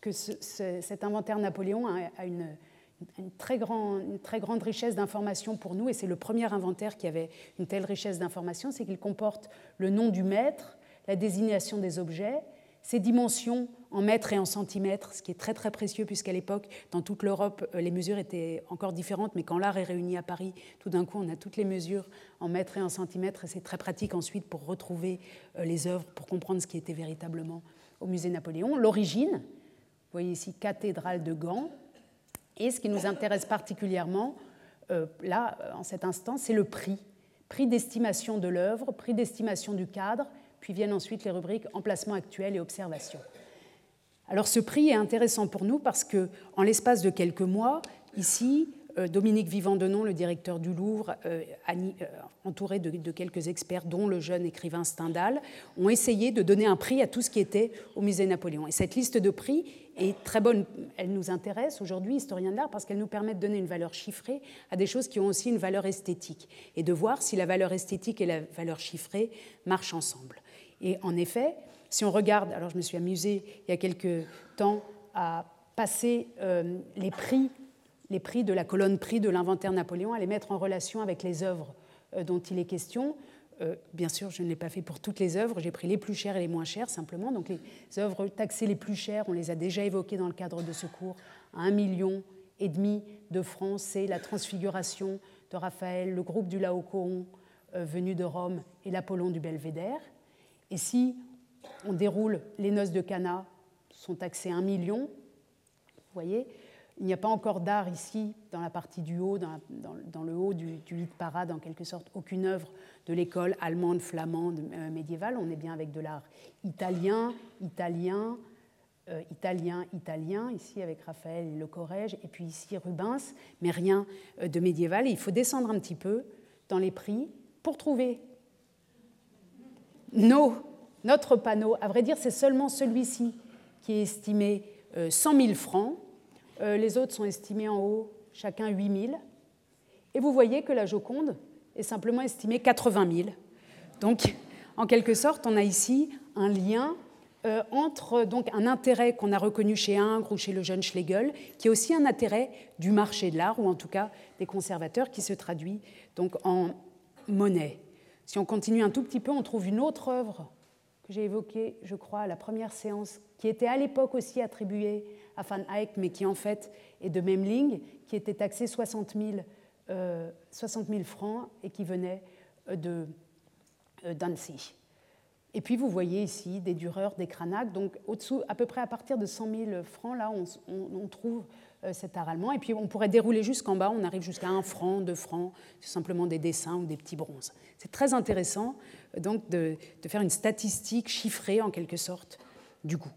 que cet inventaire Napoléon a, une, très une, très grande richesse d'informations pour nous, et c'est le premier inventaire qui avait une telle richesse d'informations, c'est qu'il comporte le nom du maître, la désignation des objets, ses dimensions en mètres et en centimètres, ce qui est très très précieux puisqu'à l'époque, dans toute l'Europe, euh, les mesures étaient encore différentes, mais quand l'art est réuni à Paris, tout d'un coup, on a toutes les mesures en mètres et en centimètres, et c'est très pratique ensuite pour retrouver euh, les œuvres, pour comprendre ce qui était véritablement au musée Napoléon. L'origine, vous voyez ici cathédrale de Gand, et ce qui nous intéresse particulièrement, euh, là, en cet instant, c'est le prix. Prix d'estimation de l'œuvre, prix d'estimation du cadre, puis viennent ensuite les rubriques emplacement actuel et observation. Alors ce prix est intéressant pour nous parce que, en l'espace de quelques mois, ici, euh, Dominique Vivant-Denon, le directeur du Louvre, euh, euh, entouré de, quelques experts, dont le jeune écrivain Stendhal, ont essayé de donner un prix à tout ce qui était au musée Napoléon. Et cette liste de prix est très bonne. Elle nous intéresse aujourd'hui, historiens de l'art, parce qu'elle nous permet de donner une valeur chiffrée à des choses qui ont aussi une valeur esthétique et de voir si la valeur esthétique et la valeur chiffrée marchent ensemble. Et en effet, si on regarde, alors je me suis amusée il y a quelques temps à passer euh, les prix, les prix de la colonne prix de l'inventaire Napoléon, à les mettre en relation avec les œuvres euh, dont il est question. Euh, bien sûr, je ne l'ai pas fait pour toutes les œuvres, j'ai pris les plus chères et les moins chères simplement. Donc les œuvres taxées les plus chères, on les a déjà évoquées dans le cadre de ce cours, à un million et demi de francs, c'est la transfiguration de Raphaël, le groupe du Laocoon venu de Rome et l'Apollon du Belvédère. Et si on déroule les noces de Cana, sont taxées 1 million, vous voyez, il n'y a pas encore d'art ici, dans la partie du haut, dans, le haut du, lit de parade, en quelque sorte, aucune œuvre de l'école allemande, flamande, euh, médiévale. On est bien avec de l'art italien, italien, euh, italien, italien, ici avec Raphaël et Le Corrège, et puis ici Rubens, mais rien euh, de médiéval. il faut descendre un petit peu dans les prix pour trouver nos notre panneau, à vrai dire, c'est seulement celui-ci qui est estimé 100 euh, 000 francs. Euh, les autres sont estimés en haut, chacun 8 000. Et vous voyez que la Joconde est simplement estimée 80 000. Donc, en quelque sorte, on a ici un lien euh, entre donc, un intérêt qu'on a reconnu chez Ingres ou chez le jeune Schlegel, qui est aussi un intérêt du marché de l'art, ou en tout cas des conservateurs, qui se traduit donc en monnaie. Si on continue un tout petit peu, on trouve une autre œuvre que j'ai évoquée, je crois, à la première séance, qui était à l'époque aussi attribuée à Van Eyck, mais qui en fait est de Memling, qui était taxé 60 000, euh, francs et qui venait euh, de euh, d'Annecy. Et puis vous voyez ici des dureurs, des cranaques. Donc au-dessous, à peu près à partir de 100 000 francs, là, on, trouve cet art allemand. Et puis on pourrait dérouler jusqu'en bas, on arrive jusqu'à 1 franc, 2 francs, c'est simplement des dessins ou des petits bronzes. C'est très intéressant euh, donc de, de, faire une statistique chiffrée en quelque sorte du goût.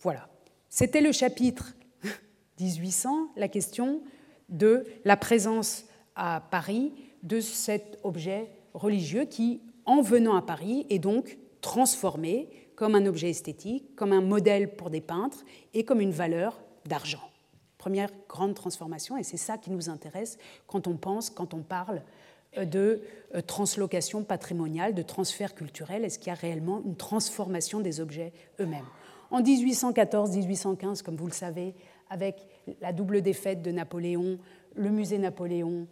Voilà. C'était le chapitre 1800, la question de la présence à Paris de cet objet religieux qui, en venant à Paris, est donc transformé comme un objet esthétique, comme un modèle pour des peintres et comme une valeur d'argent. Première grande transformation, et c'est ça qui nous intéresse quand on pense, quand on parle euh, de euh, translocation patrimoniale, de transfert culturel. Est-ce qu'il y a réellement une transformation des objets eux-mêmes? En 1814-1815, comme vous le savez, avec la double défaite de Napoléon, le musée Napoléon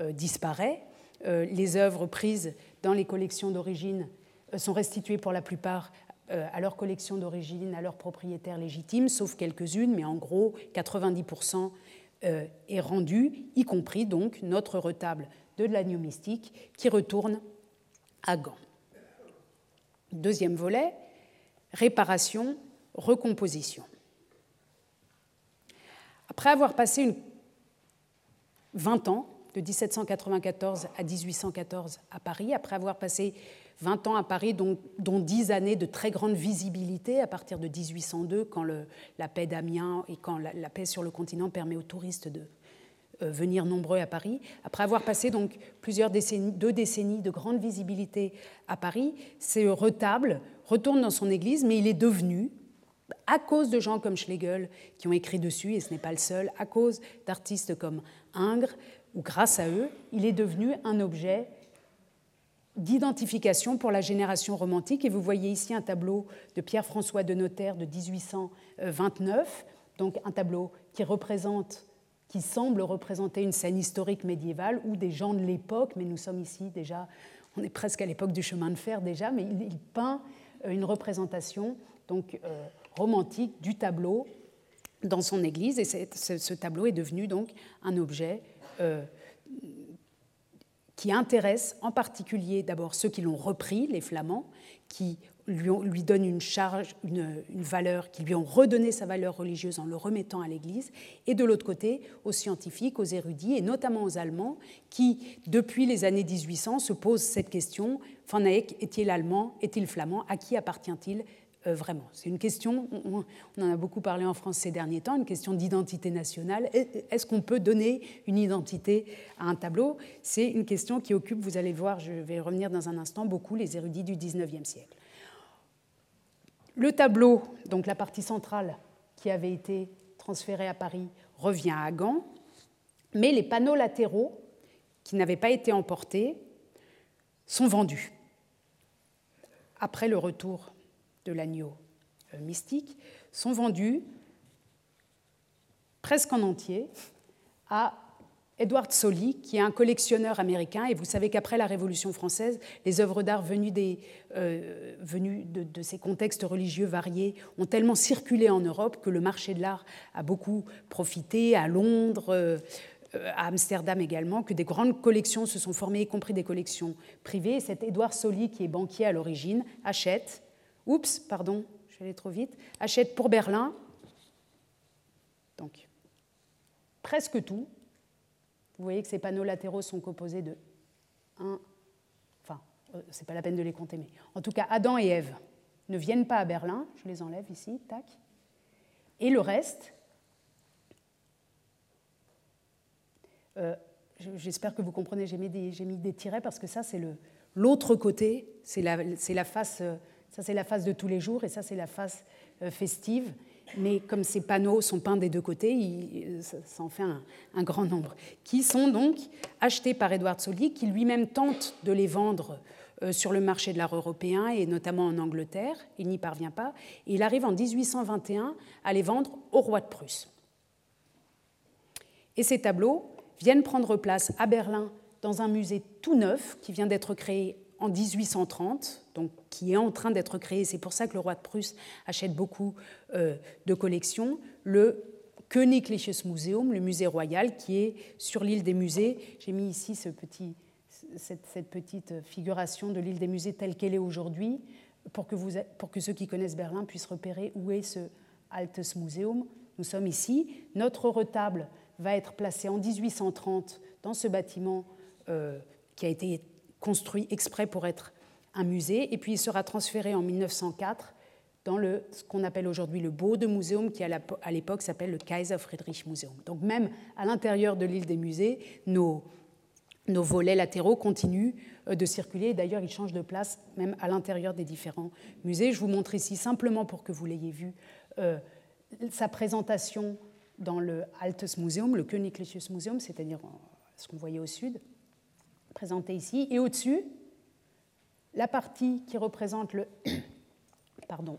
euh, disparaît. les œuvres prises dans les collections d'origine sont restituées pour la plupart à leur collection d'origine, à leurs propriétaires légitimes, sauf quelques-unes, mais en gros, 90% euh, est rendu, y compris donc notre retable de l'agneau mystique qui retourne à Gand. Deuxième volet, réparation, recomposition. Après avoir passé une 20 ans, de 1794 à 1814 à Paris, après avoir passé 20 ans à Paris, dont, 10 années de très grande visibilité à partir de 1802, quand la paix d'Amiens et quand la, paix sur le continent permet aux touristes de euh, venir nombreux à Paris. Après avoir passé donc plusieurs décennies, deux décennies de grande visibilité à Paris, ce retable retourne dans son église, mais il est devenu, à cause de gens comme Schlegel qui ont écrit dessus, et ce n'est pas le seul, à cause d'artistes comme Ingres, ou grâce à eux, il est devenu un objet d'identification pour la génération romantique. Et vous voyez ici un tableau de Pierre-François de Notaire de 1829, donc un tableau qui représente qui semble représenter une scène historique médiévale ou des gens de l'époque, mais nous sommes ici déjà, on est presque à l'époque du chemin de fer déjà, mais il, peint euh, une représentation donc euh, romantique du tableau dans son église, et ce, tableau est devenu donc un objet euh, qui intéresse en particulier d'abord ceux qui l'ont repris, les Flamands, qui lui, ont, donnent une charge, une, valeur, qui lui ont redonné sa valeur religieuse en le remettant à l'Église, et de l'autre côté aux scientifiques, aux érudits, et notamment aux Allemands, qui, depuis les années 1800, se posent cette question, Van Eyck est-il allemand, est-il flamand, à qui appartient-il vraiment. C'est une question, on, en a beaucoup parlé en France ces derniers temps, une question d'identité nationale. Est-ce qu'on peut donner une identité à un tableau? C'est une question qui occupe, vous allez voir, je vais revenir dans un instant, beaucoup les érudits du 19e siècle. Le tableau, donc la partie centrale qui avait été transférée à Paris, revient à Gand, mais les panneaux latéraux, qui n'avaient pas été emportés, sont vendus après le retour de l'agneau euh, mystique sont vendus presque en entier à Edward Solly, qui est un collectionneur américain. Et vous savez qu'après la Révolution française, les œuvres d'art venues, des, euh, venues de, ces contextes religieux variés ont tellement circulé en Europe que le marché de l'art a beaucoup profité à Londres, euh, à Amsterdam également, que des grandes collections se sont formées, y compris des collections privées. Et cet Edward Solly, qui est banquier à l'origine, achète oups, pardon, je suis allée trop vite, achète pour Berlin, donc presque tout. Vous voyez que ces panneaux latéraux sont composés de 1, enfin, euh, c'est pas la peine de les compter, mais en tout cas, Adam et Ève ne viennent pas à Berlin, je les enlève ici, tac. Et le reste, euh, j'espère que vous comprenez, j'ai mis, des tirets parce que ça, c'est l'autre côté, c'est la, la, face euh, Ça, c'est la phase de tous les jours et ça, c'est la phase festive mais comme ces panneaux sont peints des deux côtés, ça, en fait un, grand nombre, qui sont donc achetés par Edward Solly, qui lui-même tente de les vendre euh, sur le marché de l'art européen et notamment en Angleterre. Il n'y parvient pas. Et il arrive en 1821 à les vendre au roi de Prusse. Et ces tableaux viennent prendre place à Berlin dans un musée tout neuf qui vient d'être créé en 1830, donc qui est en train d'être créé. C'est pour ça que le roi de Prusse achète beaucoup euh, de collections. Le Königliches Museum, le musée royal, qui est sur l'île des musées. J'ai mis ici cette, petite figuration de l'île des musées telle qu'elle est aujourd'hui, pour que, vous, pour que ceux qui connaissent Berlin puissent repérer où est ce Altes Museum. Nous sommes ici. Notre retable va être placé en 1830 dans ce bâtiment euh, qui a été construit exprès pour être un musée, et puis il sera transféré en 1904 dans le, ce qu'on appelle aujourd'hui le Bode Museum, qui à l'époque s'appelle le Kaiser Friedrich Museum. Donc même à l'intérieur de l'île des musées, nos, nos volets latéraux continuent euh, de circuler. D'ailleurs, ils changent de place même à l'intérieur des différents musées. Je vous montre ici simplement pour que vous l'ayez vu euh, sa présentation dans le Altes Museum, le Königliches Museum, c'est-à-dire ce qu'on voyait au sud présenté ici. Et au-dessus, la partie qui représente le, pardon,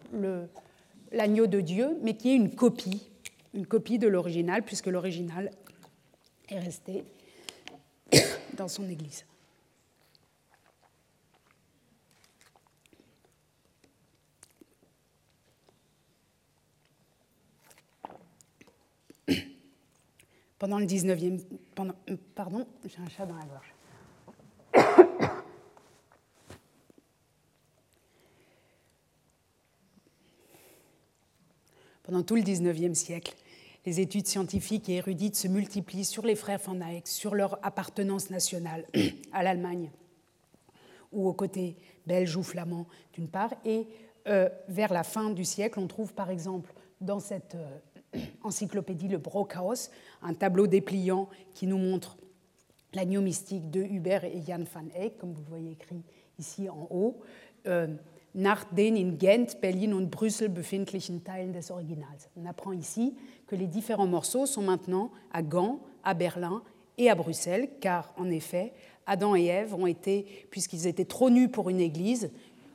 l'agneau de Dieu, mais qui est une copie, une copie de l'original, puisque l'original est resté dans son église. Pendant le 19e. Pendant, pardon, j'ai un chat dans la gorge. Pendant tout le XIXe siècle, les études scientifiques et érudites se multiplient sur les frères Van Eyck, sur leur appartenance nationale à l'Allemagne ou aux côtés belges ou flamands d'une part, et euh, vers la fin du siècle, on trouve par exemple dans cette euh, encyclopédie le Brockhaus un tableau dépliant qui nous montre l'agneau mystique de Hubert et Jan van Eyck, comme vous le voyez écrit ici en haut. Euh, nach den in Gent, Berlin und Brüssel befindlichen Teilen des Originals. On apprend ici que les différents morceaux sont maintenant à Gand, à Berlin et à Bruxelles, car en effet, Adam et Ève ont été, puisqu'ils étaient trop nus pour une église,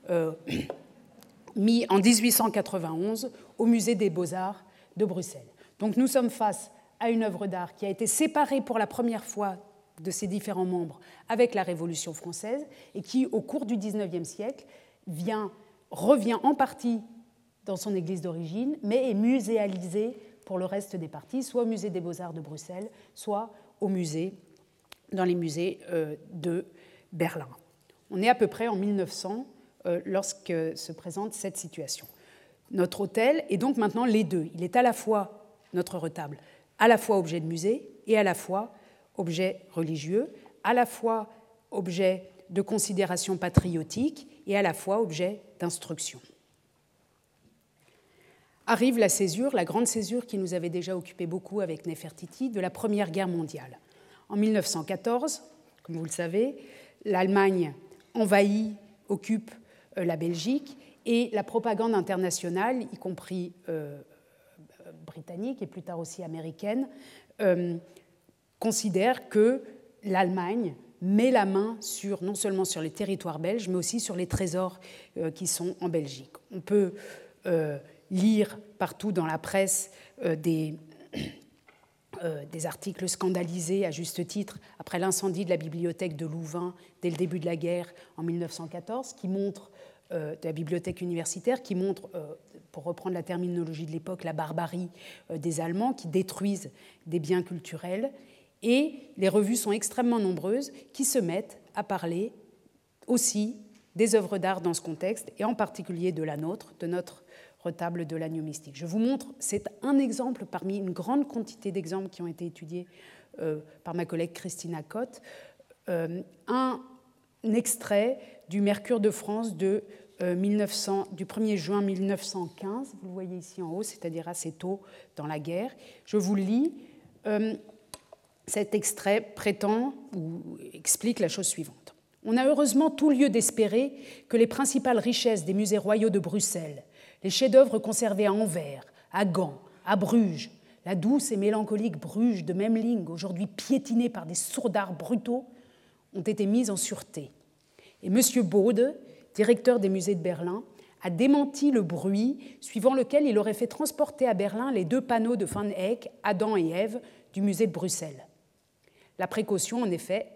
euh, mis en 1891 au musée des beaux-arts de Bruxelles. Donc nous sommes face à une œuvre d'art qui a été séparée pour la première fois de ses différents membres avec la Révolution française et qui, au cours du XIXe siècle, vient, revient en partie dans son église d'origine, mais est muséalisé pour le reste des parties, soit au musée des beaux-arts de Bruxelles, soit au musée, dans les musées euh, de Berlin. On est à peu près en 1900 euh, lorsque se présente cette situation. Notre hôtel est donc maintenant les deux. Il est à la fois notre retable, à la fois objet de musée et à la fois objet religieux, à la fois objet de considération patriotique et à la fois objet d'instruction. Arrive la césure, la grande césure qui nous avait déjà occupé beaucoup avec Nefertiti, de la Première Guerre mondiale. En 1914, comme vous le savez, l'Allemagne envahit, occupe euh, la Belgique et la propagande internationale, y compris euh, britannique et plus tard aussi américaine, euh, considère que l'Allemagne met la main sur, non seulement sur les territoires belges, mais aussi sur les trésors euh, qui sont en Belgique. On peut euh, lire partout dans la presse euh, des, articles scandalisés, à juste titre, après l'incendie de la bibliothèque de Louvain dès le début de la guerre en 1914, qui montrent, de la bibliothèque universitaire, qui montre, pour reprendre la terminologie de l'époque, la barbarie des Allemands qui détruisent des biens culturels et les revues sont extrêmement nombreuses qui se mettent à parler aussi des œuvres d'art dans ce contexte, et en particulier de la nôtre, de notre retable de l'agneau mystique. Je vous montre, c'est un exemple parmi une grande quantité d'exemples qui ont été étudiés euh, par ma collègue Christina Cotte, euh, un extrait du Mercure de France de, 1900, euh, du 1er juin 1915, vous le voyez ici en haut, c'est-à-dire assez tôt dans la guerre. Je vous lis. Cet extrait prétend ou explique la chose suivante. On a heureusement tout lieu d'espérer que les principales richesses des musées royaux de Bruxelles, les chefs-d'œuvre conservés à Anvers, à Gand, à Bruges, la douce et mélancolique Bruges de Memling, aujourd'hui piétinée par des sourdards brutaux, ont été mises en sûreté. Et M. Baude, directeur des musées de Berlin, a démenti le bruit suivant lequel il aurait fait transporter à Berlin les deux panneaux de Van Eyck, Adam et Ève, du musée de Bruxelles. La précaution, en effet,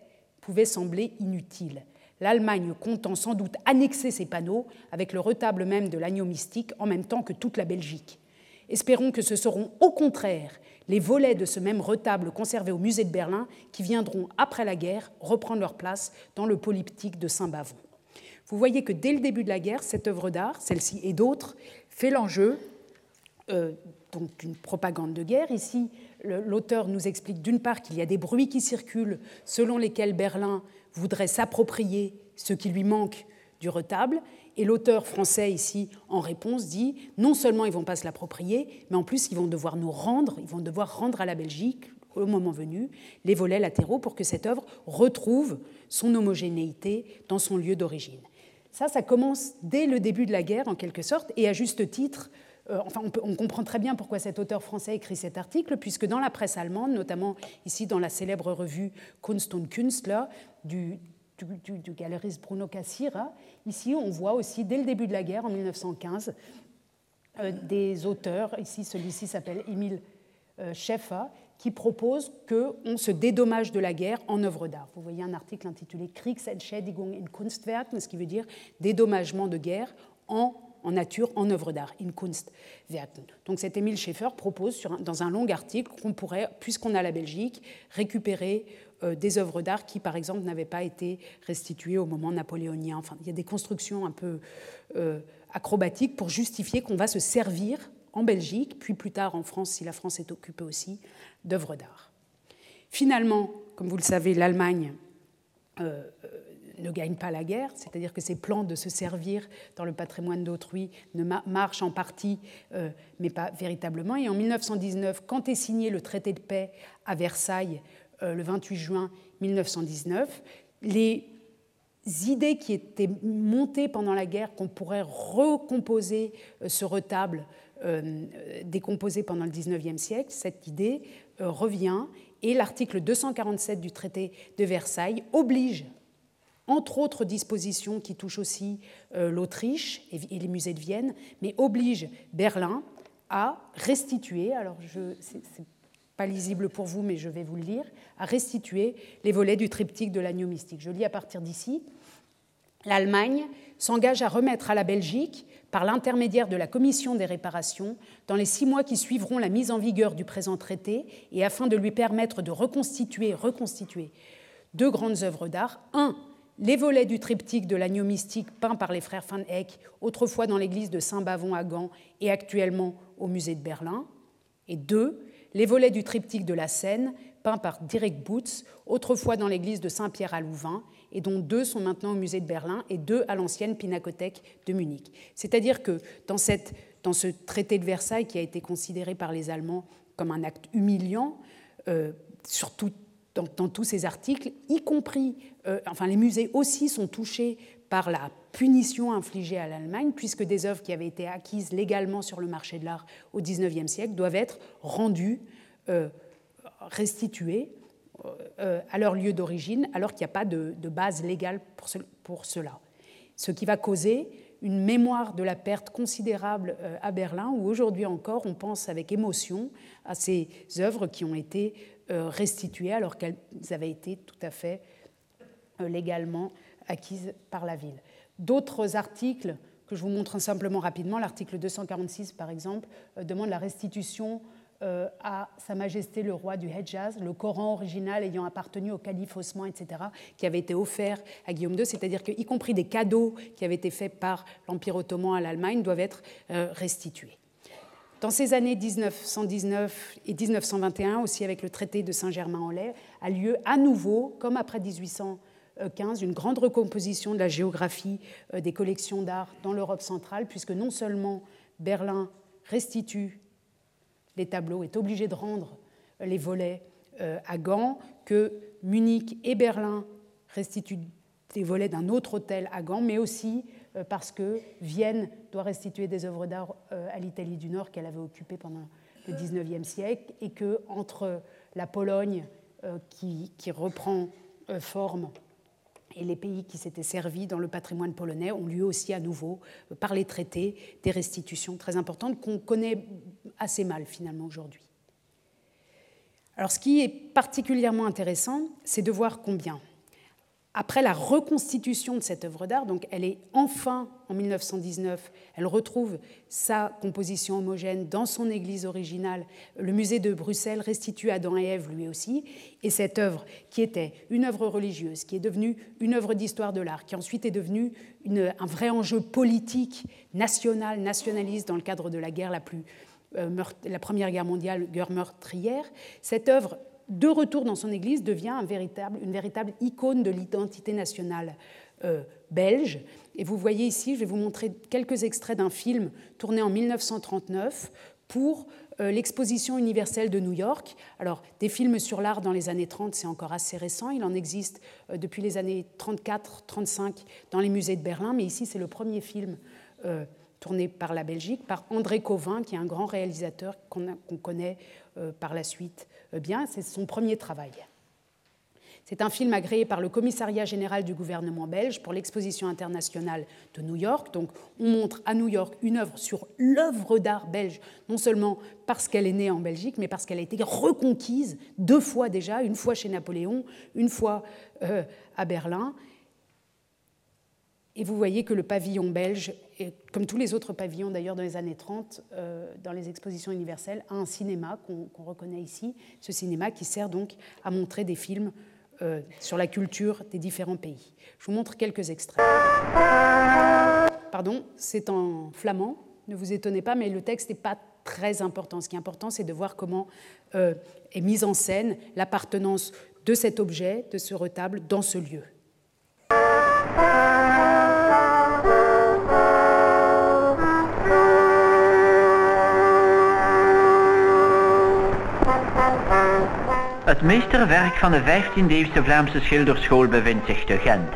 pouvait sembler inutile, l'Allemagne comptant sans doute annexer ces panneaux avec le retable même de l'agneau mystique en même temps que toute la Belgique. Espérons que ce seront au contraire les volets de ce même retable conservé au musée de Berlin qui viendront après la guerre reprendre leur place dans le polyptyque de Saint-Bavon. Vous voyez que dès le début de la guerre, cette œuvre d'art, celle-ci et d'autres, fait l'enjeu euh, d'une propagande de guerre. Ici, l'auteur nous explique d'une part qu'il y a des bruits qui circulent selon lesquels Berlin voudrait s'approprier ce qui lui manque du retable. Et l'auteur français ici, en réponse, dit non seulement ils vont pas se l'approprier, mais en plus ils vont devoir nous rendre, ils vont devoir rendre à la Belgique, au moment venu, les volets latéraux pour que cette œuvre retrouve son homogénéité dans son lieu d'origine. Ça, ça commence dès le début de la guerre, en quelque sorte, et à juste titre, enfin, on, comprend très bien pourquoi cet auteur français écrit cet article, puisque dans la presse allemande, notamment ici dans la célèbre revue Kunst und Künstler du, du, galeriste Bruno Cassira, ici on voit aussi dès le début de la guerre, en 1915, euh, des auteurs, ici celui-ci s'appelle Emile euh, qui propose qu'on se dédommage de la guerre en œuvre d'art. Vous voyez un article intitulé Kriegsentschädigung in Kunstwerken, ce qui veut dire dédommagement de guerre en en nature en œuvre d'art, in Kunstwerken. Donc cet Émile Schaeffer propose dans un long article qu'on pourrait, puisqu'on a la Belgique, récupérer euh, des œuvres d'art qui, par exemple, n'avaient pas été restituées au moment napoléonien. Enfin, il y a des constructions un peu euh, acrobatiques pour justifier qu'on va se servir en Belgique, puis plus tard en France, si la France est occupée aussi, d'œuvres d'art. Finalement, comme vous le savez, l'Allemagne euh, ne gagne pas la guerre, c'est-à-dire que ses plans de se servir dans le patrimoine d'autrui ne marchent en partie, euh, mais pas véritablement. Et en 1919, quand est signé le traité de paix à Versailles, euh, le 28 juin 1919, les idées qui étaient montées pendant la guerre qu'on pourrait recomposer euh, ce retable décomposé pendant le 19e siècle, cette idée revient et l'article 247 du traité de Versailles oblige entre autres dispositions qui touchent aussi euh, l'Autriche et les musées de Vienne, mais oblige Berlin à restituer, alors ce n'est pas lisible pour vous, mais je vais vous le lire, à restituer les volets du triptyque de l'agneau mystique. Je lis à partir d'ici. L'Allemagne s'engage à remettre à la Belgique, par l'intermédiaire de la Commission des réparations, dans les six mois qui suivront la mise en vigueur du présent traité, et afin de lui permettre de reconstituer, reconstituer deux grandes œuvres d'art. Un, les volets du triptyque de l'agneau mystique peint par les frères Van Eyck, autrefois dans l'église de Saint-Bavon à Gand et actuellement au musée de Berlin. Et deux, les volets du triptyque de la Seine, peint par Dirk Boots, autrefois dans l'église de Saint-Pierre à Louvain, et dont deux sont maintenant au musée de Berlin et deux à l'ancienne Pinacothèque de Munich. C'est-à-dire que dans, dans, ce traité de Versailles qui a été considéré par les Allemands comme un acte humiliant, euh, surtout dans, tous ces articles, y compris, euh, enfin les musées aussi sont touchés par la punition infligée à l'Allemagne, puisque des œuvres qui avaient été acquises légalement sur le marché de l'art au XIXe siècle doivent être rendues, euh, restituées euh, à leur lieu d'origine, alors qu'il n'y a pas de, base légale pour, pour, cela. Ce qui va causer une mémoire de la perte considérable à Berlin, où aujourd'hui encore on pense avec émotion à ces œuvres qui ont été euh, restituées alors qu'elles avaient été tout à fait euh, légalement acquises par la ville. D'autres articles que je vous montre simplement rapidement, l'article 246 par exemple, euh, demande la restitution à Sa Majesté le roi du Hedjaz, le Coran original ayant appartenu au calife Osman, etc., qui avait été offert à Guillaume II, c'est-à-dire qu'y compris des cadeaux qui avaient été faits par l'Empire ottoman à l'Allemagne doivent être restitués. Dans ces années 1919 et 1921, aussi avec le traité de Saint-Germain-en-Laye, a lieu à nouveau, comme après 1815, une grande recomposition de la géographie euh, des collections d'art dans l'Europe centrale, puisque non seulement Berlin restitue les tableaux, est obligé de rendre les volets euh, à Gand, que Munich et Berlin restituent des volets d'un autre hôtel à Gand, mais aussi euh, parce que Vienne doit restituer des œuvres d'art euh, à l'Italie du Nord qu'elle avait occupée pendant le XIXe siècle, et que entre la Pologne euh, qui, reprend forme et les pays qui s'étaient servis dans le patrimoine polonais ont lieu aussi à nouveau, par les traités, des restitutions très importantes qu'on connaît assez mal finalement aujourd'hui. Alors ce qui est particulièrement intéressant, c'est de voir combien après la reconstitution de cette œuvre d'art, donc elle est enfin en 1919, elle retrouve sa composition homogène dans son église originale. Le musée de Bruxelles restitue Adam et Ève lui aussi, et cette œuvre qui était une œuvre religieuse, qui est devenue une œuvre d'histoire de l'art, qui ensuite est devenue un vrai enjeu politique, national, nationaliste dans le cadre de la guerre la plus euh, la Première Guerre mondiale, guerre meurtrière, cette œuvre de retour dans son Église, devient une véritable icône de l'identité nationale euh, belge. Et vous voyez ici, je vais vous montrer quelques extraits d'un film tourné en 1939 pour euh, l'exposition universelle de New York. Alors, des films sur l'art dans les années 30, c'est encore assez récent. Il en existe euh, depuis les années 34-35 dans les musées de Berlin, mais ici, c'est le premier film tourné par la Belgique, par André Covin, qui est un grand réalisateur qu'on connaît par la suite bien, c'est son premier travail. C'est un film agréé par le Commissariat général du gouvernement belge pour l'exposition internationale de New York. Donc, on montre à New York une œuvre sur l'œuvre d'art belge, non seulement parce qu'elle est née en Belgique, mais parce qu'elle a été reconquise deux fois déjà, une fois chez Napoléon, une fois euh, à Berlin. Et vous voyez que le pavillon belge, comme tous les autres pavillons d'ailleurs dans les années 30, euh, dans les expositions universelles, a un cinéma qu'on reconnaît ici, ce cinéma qui sert donc à montrer des films euh, sur la culture des différents pays. Je vous montre quelques extraits. Pardon, c'est en flamand, ne vous étonnez pas, mais le texte n'est pas très important. Ce qui est important, c'est de voir comment euh, est mise en scène l'appartenance de cet objet, de ce retable, dans ce lieu. Het meesterwerk van de 15e-eeuwse Vlaamse schilderschool bevindt zich te Gent.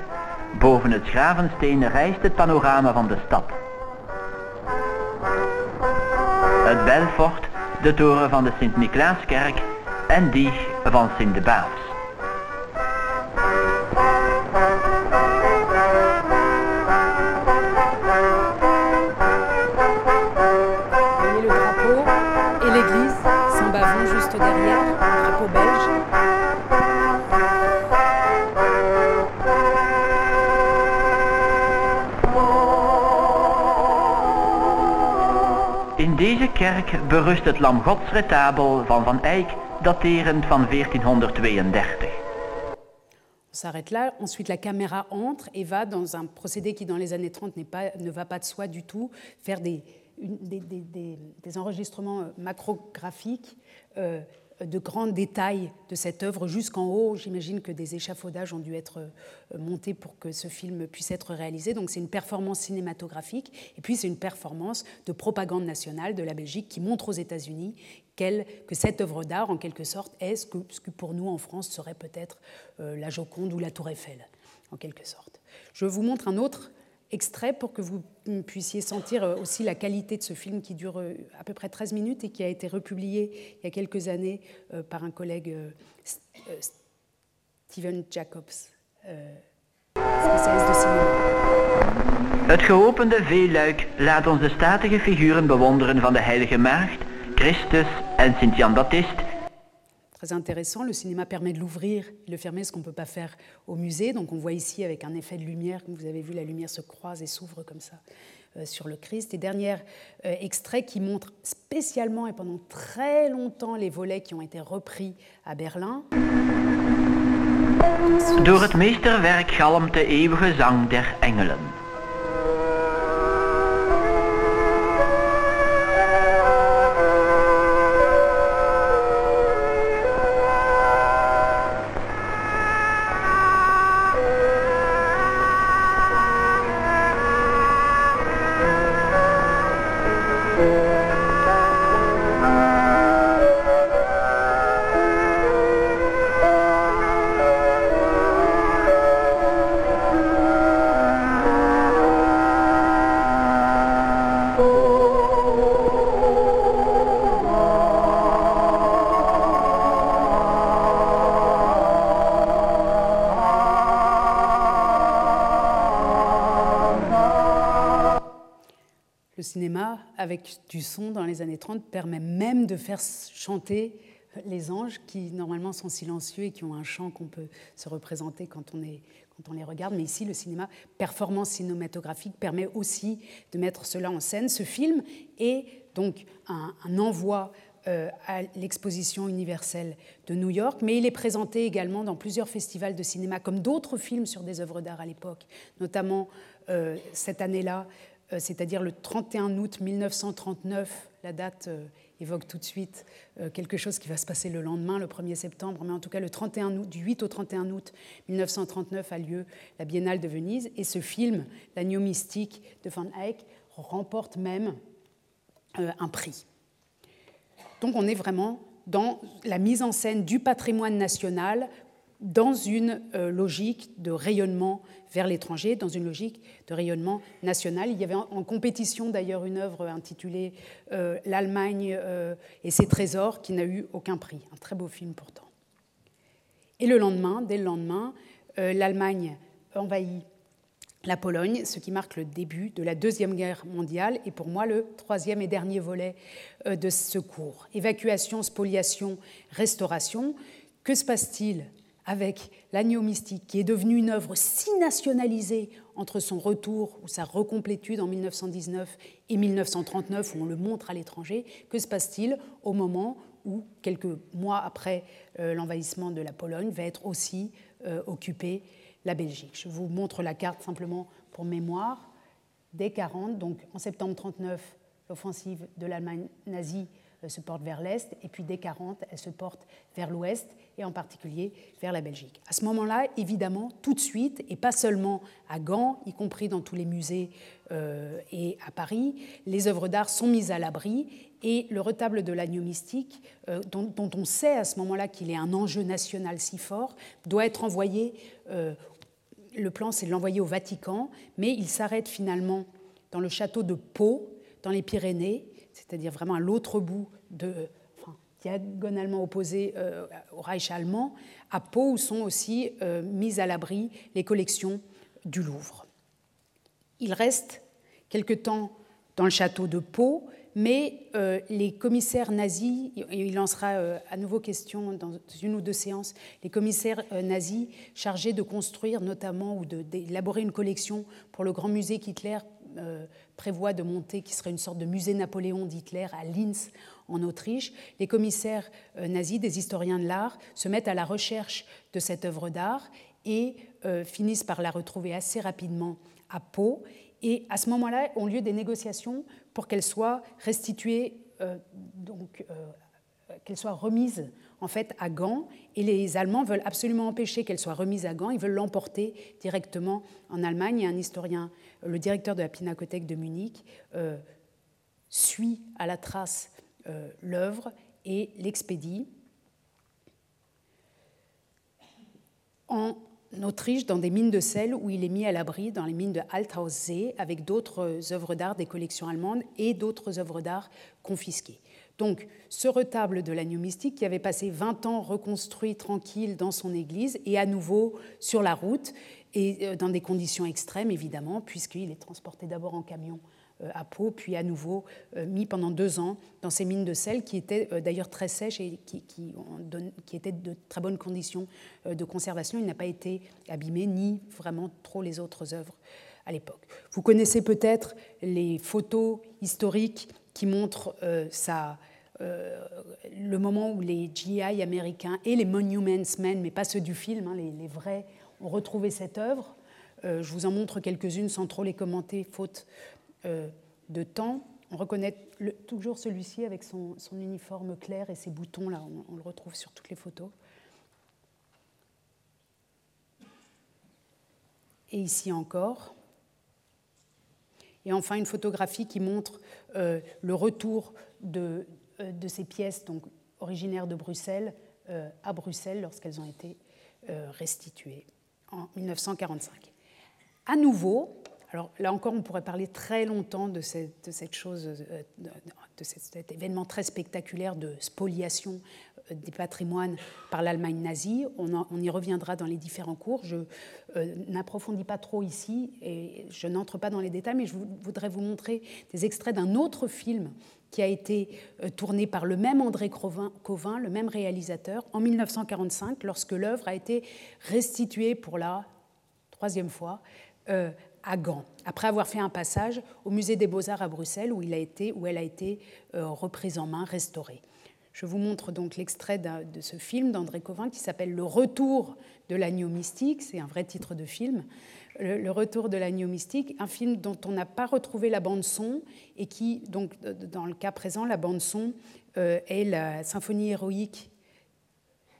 Boven het Gravensteen rijst het panorama van de stad. Het Belfort, de toren van de Sint-Niklaaskerk en die van Sint-de-Baafs. Kerk berust het Lamgodsretabel van Van Eyck, daterend van 1432. On s'arrête là. Ensuite, la caméra entre et va dans un procédé qui, dans les années 30, pas, ne va pas de soi du tout, faire des, des, des, des enregistrements euh, macrographiques euh, de grands détails de cette œuvre jusqu'en haut. J'imagine que des échafaudages ont dû être euh, montés pour que ce film puisse être réalisé. Donc c'est une performance cinématographique et puis c'est une performance de propagande nationale de la Belgique qui montre aux États-Unis que cette œuvre d'art, en quelque sorte, est ce que, ce que pour nous en France serait peut-être euh, la Joconde ou la Tour Eiffel, en quelque sorte. Je vous montre un autre extrait pour que vous puissiez sentir euh, aussi la qualité de ce film qui dure euh, à peu près 13 minutes et qui a été republié il y a quelques années euh, par un collègue Steven Jacobs, spécialiste de cinéma. Het geopende veeluik laat ons de statige figuren bewonderen van de Heilige Maagd, Christus en Sint-Jan Baptiste intéressant. Le cinéma permet de l'ouvrir de le fermer, ce qu'on ne peut pas faire au musée. Donc on voit ici avec un effet de lumière, comme vous avez vu, la lumière se croise et s'ouvre comme ça euh, sur le Christ. Et dernier euh, extrait qui montre spécialement et pendant très longtemps les volets qui ont été repris à Berlin. Door meesterwerk galmt de eeuwige zang der engelen. Du son dans les années 30 permet même de faire chanter les anges qui normalement sont silencieux et qui ont un chant qu'on peut se représenter quand on, les regarde. Mais ici, le cinéma, performance cinématographique, permet aussi de mettre cela en scène. Ce film est donc un, envoi euh, à l'exposition universelle de New York, mais il est présenté également dans plusieurs festivals de cinéma, comme d'autres films sur des œuvres d'art à l'époque, notamment euh, cette année-là, euh, c'est-à-dire le 31 août 1939, la date évoque tout de suite euh, quelque chose qui va se passer le lendemain, le 1er septembre, mais en tout cas le 31 août, du 8 au 31 août 1939 a lieu la Biennale de Venise, et ce film, L'agneau mystique de Van Eyck, remporte même euh, un prix. Donc on est vraiment dans la mise en scène du patrimoine national dans une euh, logique de rayonnement vers l'étranger, dans une logique de rayonnement national. Il y avait en, compétition d'ailleurs une œuvre intitulée euh, L'Allemagne euh, et ses trésors qui n'a eu aucun prix. Un très beau film pourtant. Et le lendemain, dès le lendemain, l'Allemagne envahit la Pologne, ce qui marque le début de la Deuxième Guerre mondiale et pour moi le troisième et dernier volet de ce cours. Évacuation, spoliation, restauration. Que se passe-t-il avec l'agneau mystique, qui est devenu une œuvre si nationalisée entre son retour ou sa recomplétude en 1919 et 1939, où on le montre à l'étranger, que se passe-t-il au moment où, quelques mois après euh, l'envahissement de la Pologne, va être aussi euh, occupée la Belgique Je vous montre la carte simplement pour mémoire. Dès 40, donc en septembre 39, l'offensive de l'Allemagne nazie se porte vers l'Est, et puis dès 40, elle se porte vers l'Ouest, et en particulier vers la Belgique. À ce moment-là, évidemment, tout de suite, et pas seulement à Gand, y compris dans tous les musées euh, et à Paris, les œuvres d'art sont mises à l'abri, et le retable de l'agneau mystique, euh, dont, on sait à ce moment-là qu'il est un enjeu national si fort, doit être envoyé, le plan c'est de l'envoyer au Vatican, mais il s'arrête finalement dans le château de Pau, dans les Pyrénées, c'est-à-dire vraiment à l'autre bout, de, diagonalement opposé euh, au Reich allemand, à Pau, où sont aussi euh, mises à l'abri les collections du Louvre. Il reste quelque temps dans le château de Pau, mais euh, les commissaires nazis, il en sera à nouveau question dans une ou deux séances, les commissaires nazis chargés de construire notamment ou d'élaborer une collection pour le grand musée qu'Hitler euh, prévoit de monter, qui serait une sorte de musée Napoléon d'Hitler à Linz, en Autriche. Les commissaires euh, nazis, des historiens de l'art, se mettent à la recherche de cette œuvre d'art et euh, finissent par la retrouver assez rapidement à Pau. Et à ce moment-là, ont lieu des négociations pour qu'elle soit restituée, donc qu'elle soit remise en fait à Gand et les Allemands veulent absolument empêcher qu'elle soit remise à Gand, ils veulent l'emporter directement en Allemagne. Et un historien, le directeur de la Pinacothèque de Munich, euh, suit à la trace euh, l'œuvre et l'expédie en Autriche dans des mines de sel où il est mis à l'abri dans les mines de Althaussee avec d'autres œuvres d'art des collections allemandes et d'autres œuvres d'art confisquées. Donc, ce retable de l'agneau mystique, qui avait passé 20 ans reconstruit tranquille dans son église, est à nouveau sur la route, et euh, dans des conditions extrêmes, évidemment, puisqu'il est transporté d'abord en camion euh, à Pau, puis à nouveau euh, mis pendant deux ans dans ces mines de sel, qui étaient d'ailleurs très sèches et qui, qui, étaient de très bonnes conditions de conservation. Il n'a pas été abîmé, ni vraiment trop les autres œuvres à l'époque. Vous connaissez peut-être les photos historiques qui montre euh, euh, le moment où les GI américains et les Monuments Men, mais pas ceux du film, hein, les, vrais, ont retrouvé cette œuvre. Euh, je vous en montre quelques-unes sans trop les commenter, faute de temps. On reconnaît toujours celui-ci avec son, uniforme clair et ses boutons, là, on, le retrouve sur toutes les photos. Et ici encore. Et enfin, une photographie qui montre euh, le retour de, euh, de, ces pièces donc, originaires de Bruxelles euh, à Bruxelles lorsqu'elles ont été restituées en 1945. À nouveau, alors là encore, on pourrait parler très longtemps de cette, chose, euh, de, cet, événement très spectaculaire de spoliation des patrimoines par l'Allemagne nazie. On, y reviendra dans les différents cours. Je euh, n'approfondis pas trop ici et je n'entre pas dans les détails, mais je voudrais vous montrer des extraits d'un autre film qui a été tourné par le même André Covin, le même réalisateur, en 1945, lorsque l'œuvre a été restituée pour la troisième fois à Gand, après avoir fait un passage au Musée des Beaux-Arts à Bruxelles où, il a été, où elle a été euh, reprise en main, restaurée. Je vous montre donc l'extrait de ce film d'André Covin qui s'appelle Le retour de l'agneau mystique, c'est un vrai titre de film. Le, retour de l'agneau mystique, un film dont on n'a pas retrouvé la bande son et qui, donc dans le cas présent, la bande son euh, est la symphonie héroïque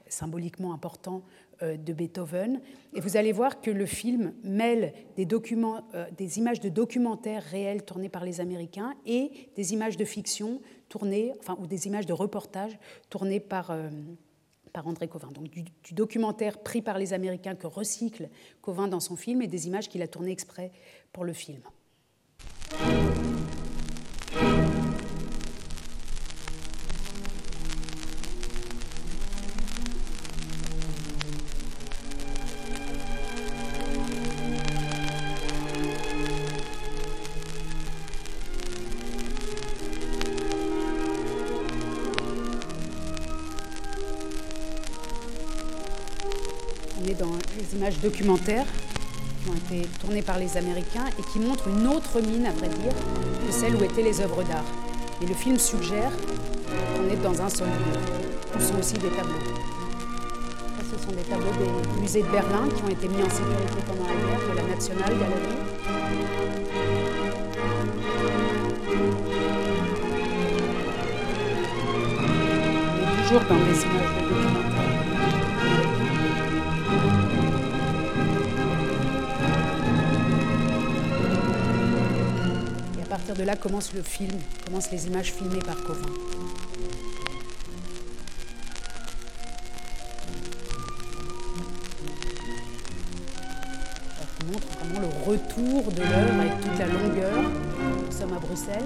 symboliquement important euh, de Beethoven. Et vous allez voir que le film mêle des, euh, des images de documentaires réels tournés par les Américains et des images de fiction tournées, enfin, ou des images de reportage tournées par, euh, par André Covin. Donc du, du, documentaire pris par les Américains que recycle Covin dans son film et des images qu'il a tournées exprès pour le film. Documentaires qui ont été tournées par les Américains et qui montrent une autre mine, à vrai dire, que celle où étaient les œuvres d'art. Et le film suggère qu'on est dans un seul lieu, où sont aussi des tableaux. ce sont des tableaux des musées de Berlin qui ont été mis en sécurité pendant la guerre, de la National Gallery. Toujours dans des images documentaires. Partir de là commence le film, commencent les images filmées par Covin. Ça montre vraiment le retour de l'œuvre avec toute la longueur. Nous sommes à Bruxelles.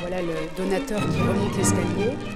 Voilà le donateur qui remonte l'escalier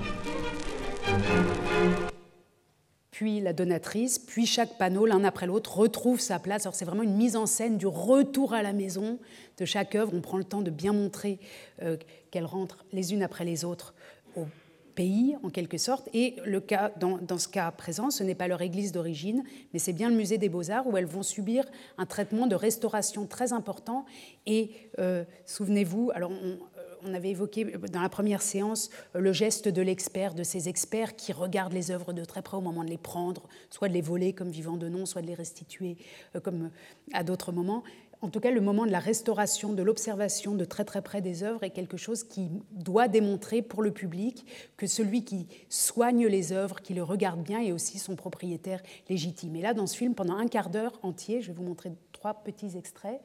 puis la donatrice, puis chaque panneau, l'un après l'autre, retrouve sa place. C'est vraiment une mise en scène du retour à la maison de chaque œuvre. On prend le temps de bien montrer euh, qu'elles rentrent les unes après les autres au pays, en quelque sorte. Et le cas, dans, ce cas présent, ce n'est pas leur église d'origine, mais c'est bien le musée des beaux-arts où elles vont subir un traitement de restauration très important. Et euh, souvenez-vous, alors on, on avait évoqué dans la première séance euh, le geste de l'expert, de ces experts qui regardent les œuvres de très près au moment de les prendre, soit de les voler comme vivant de nom, soit de les restituer euh, comme euh, à d'autres moments. En tout cas, le moment de la restauration, de l'observation de très très près des œuvres est quelque chose qui doit démontrer pour le public que celui qui soigne les œuvres, qui les regarde bien, est aussi son propriétaire légitime. Et là, dans ce film, pendant un quart d'heure entier, je vais vous montrer trois petits extraits,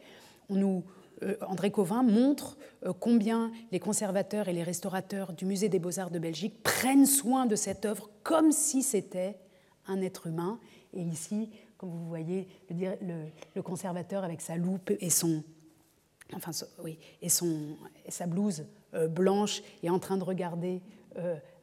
on nous, euh, André Covin montre euh, combien les conservateurs et les restaurateurs du Musée des beaux-arts de Belgique prennent soin de cette œuvre comme si c'était un être humain. Et ici, comme vous voyez, le, conservateur avec sa loupe et son, enfin, oui, et son, sa blouse euh, blanche est en train de regarder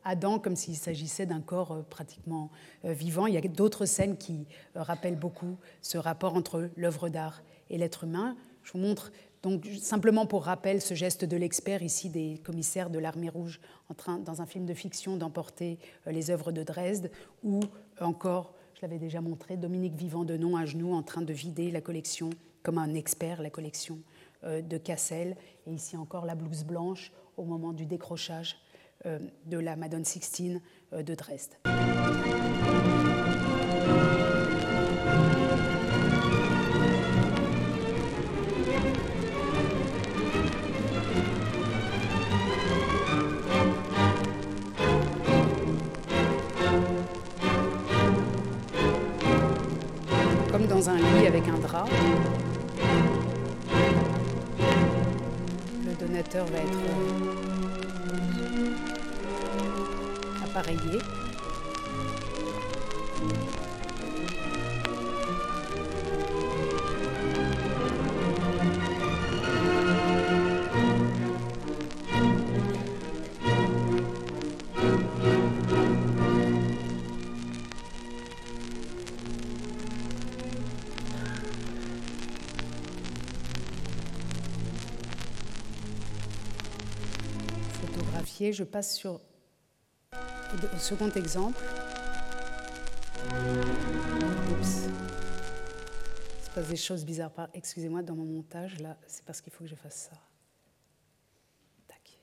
Adam comme s'il s'agissait d'un corps pratiquement vivant. Il y a d'autres scènes qui rappellent beaucoup ce rapport entre l'œuvre d'art et l'être humain. Je vous montre donc simplement pour rappel, ce geste de l'expert ici des commissaires de l'Armée rouge en train, dans un film de fiction, d'emporter euh, les œuvres de Dresde, ou encore, je l'avais déjà montré, Dominique Vivant de Nom à genoux en train de vider la collection, comme un expert, la collection euh, de Cassel, et ici encore la blouse blanche au moment du décrochage euh, de la Madone Sixtine de Dresde. Un lit avec un drap. Le donateur va être appareillé. Je passe sur le second exemple. Oups. Il se passe des choses bizarres. Excusez-moi, dans mon montage, là, c'est parce qu'il faut que je fasse ça. Tac.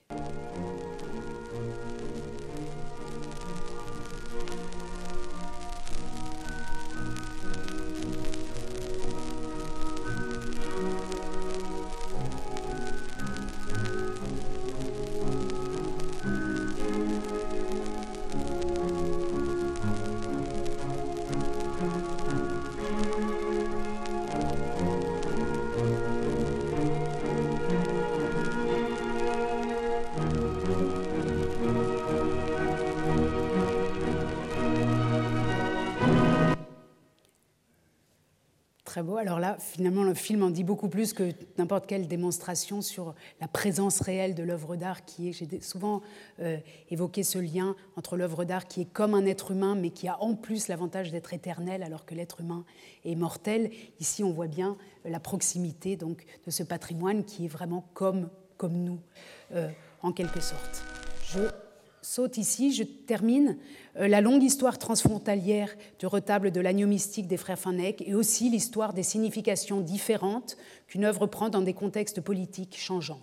Alors là, finalement, le film en dit beaucoup plus que n'importe quelle démonstration sur la présence réelle de l'œuvre d'art qui est. J'ai souvent euh, évoqué ce lien entre l'œuvre d'art qui est comme un être humain, mais qui a en plus l'avantage d'être éternel, alors que l'être humain est mortel. Ici, on voit bien euh, la proximité donc de ce patrimoine qui est vraiment comme comme nous, euh, en quelque sorte. Saute ici, je termine euh, la longue histoire transfrontalière du retable de l'agneau mystique des frères Fanec et aussi l'histoire des significations différentes qu'une œuvre prend dans des contextes politiques changeants.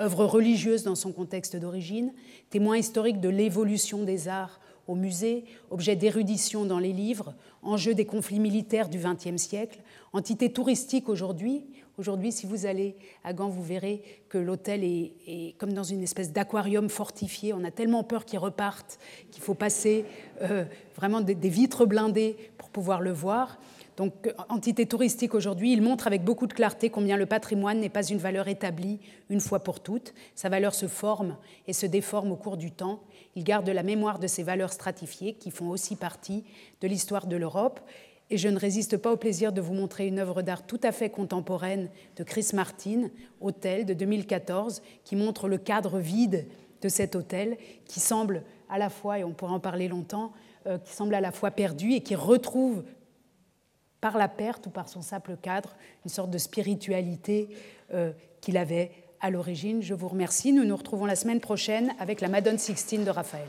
Œuvre religieuse dans son contexte d'origine, témoin historique de l'évolution des arts au musée, objet d'érudition dans les livres, enjeu des conflits militaires du XXe siècle, entité touristique aujourd'hui, Aujourd'hui, si vous allez à Gand, vous verrez que l'hôtel est, comme dans une espèce d'aquarium fortifié. On a tellement peur qu'ils repartent qu'il faut passer euh, vraiment des, vitres blindées pour pouvoir le voir. Donc, entité touristique aujourd'hui, il montre avec beaucoup de clarté combien le patrimoine n'est pas une valeur établie une fois pour toutes. Sa valeur se forme et se déforme au cours du temps. Il garde la mémoire de ses valeurs stratifiées qui font aussi partie de l'histoire de l'Europe et je ne résiste pas au plaisir de vous montrer une œuvre d'art tout à fait contemporaine de Chris Martin, Hôtel de 2014, qui montre le cadre vide de cet hôtel, qui semble à la fois, et on pourra en parler longtemps, euh, qui semble à la fois perdu et qui retrouve par la perte ou par son simple cadre une sorte de spiritualité euh, qu'il avait à l'origine. Je vous remercie. Nous nous retrouvons la semaine prochaine avec la Madone Sixtine de Raphaël.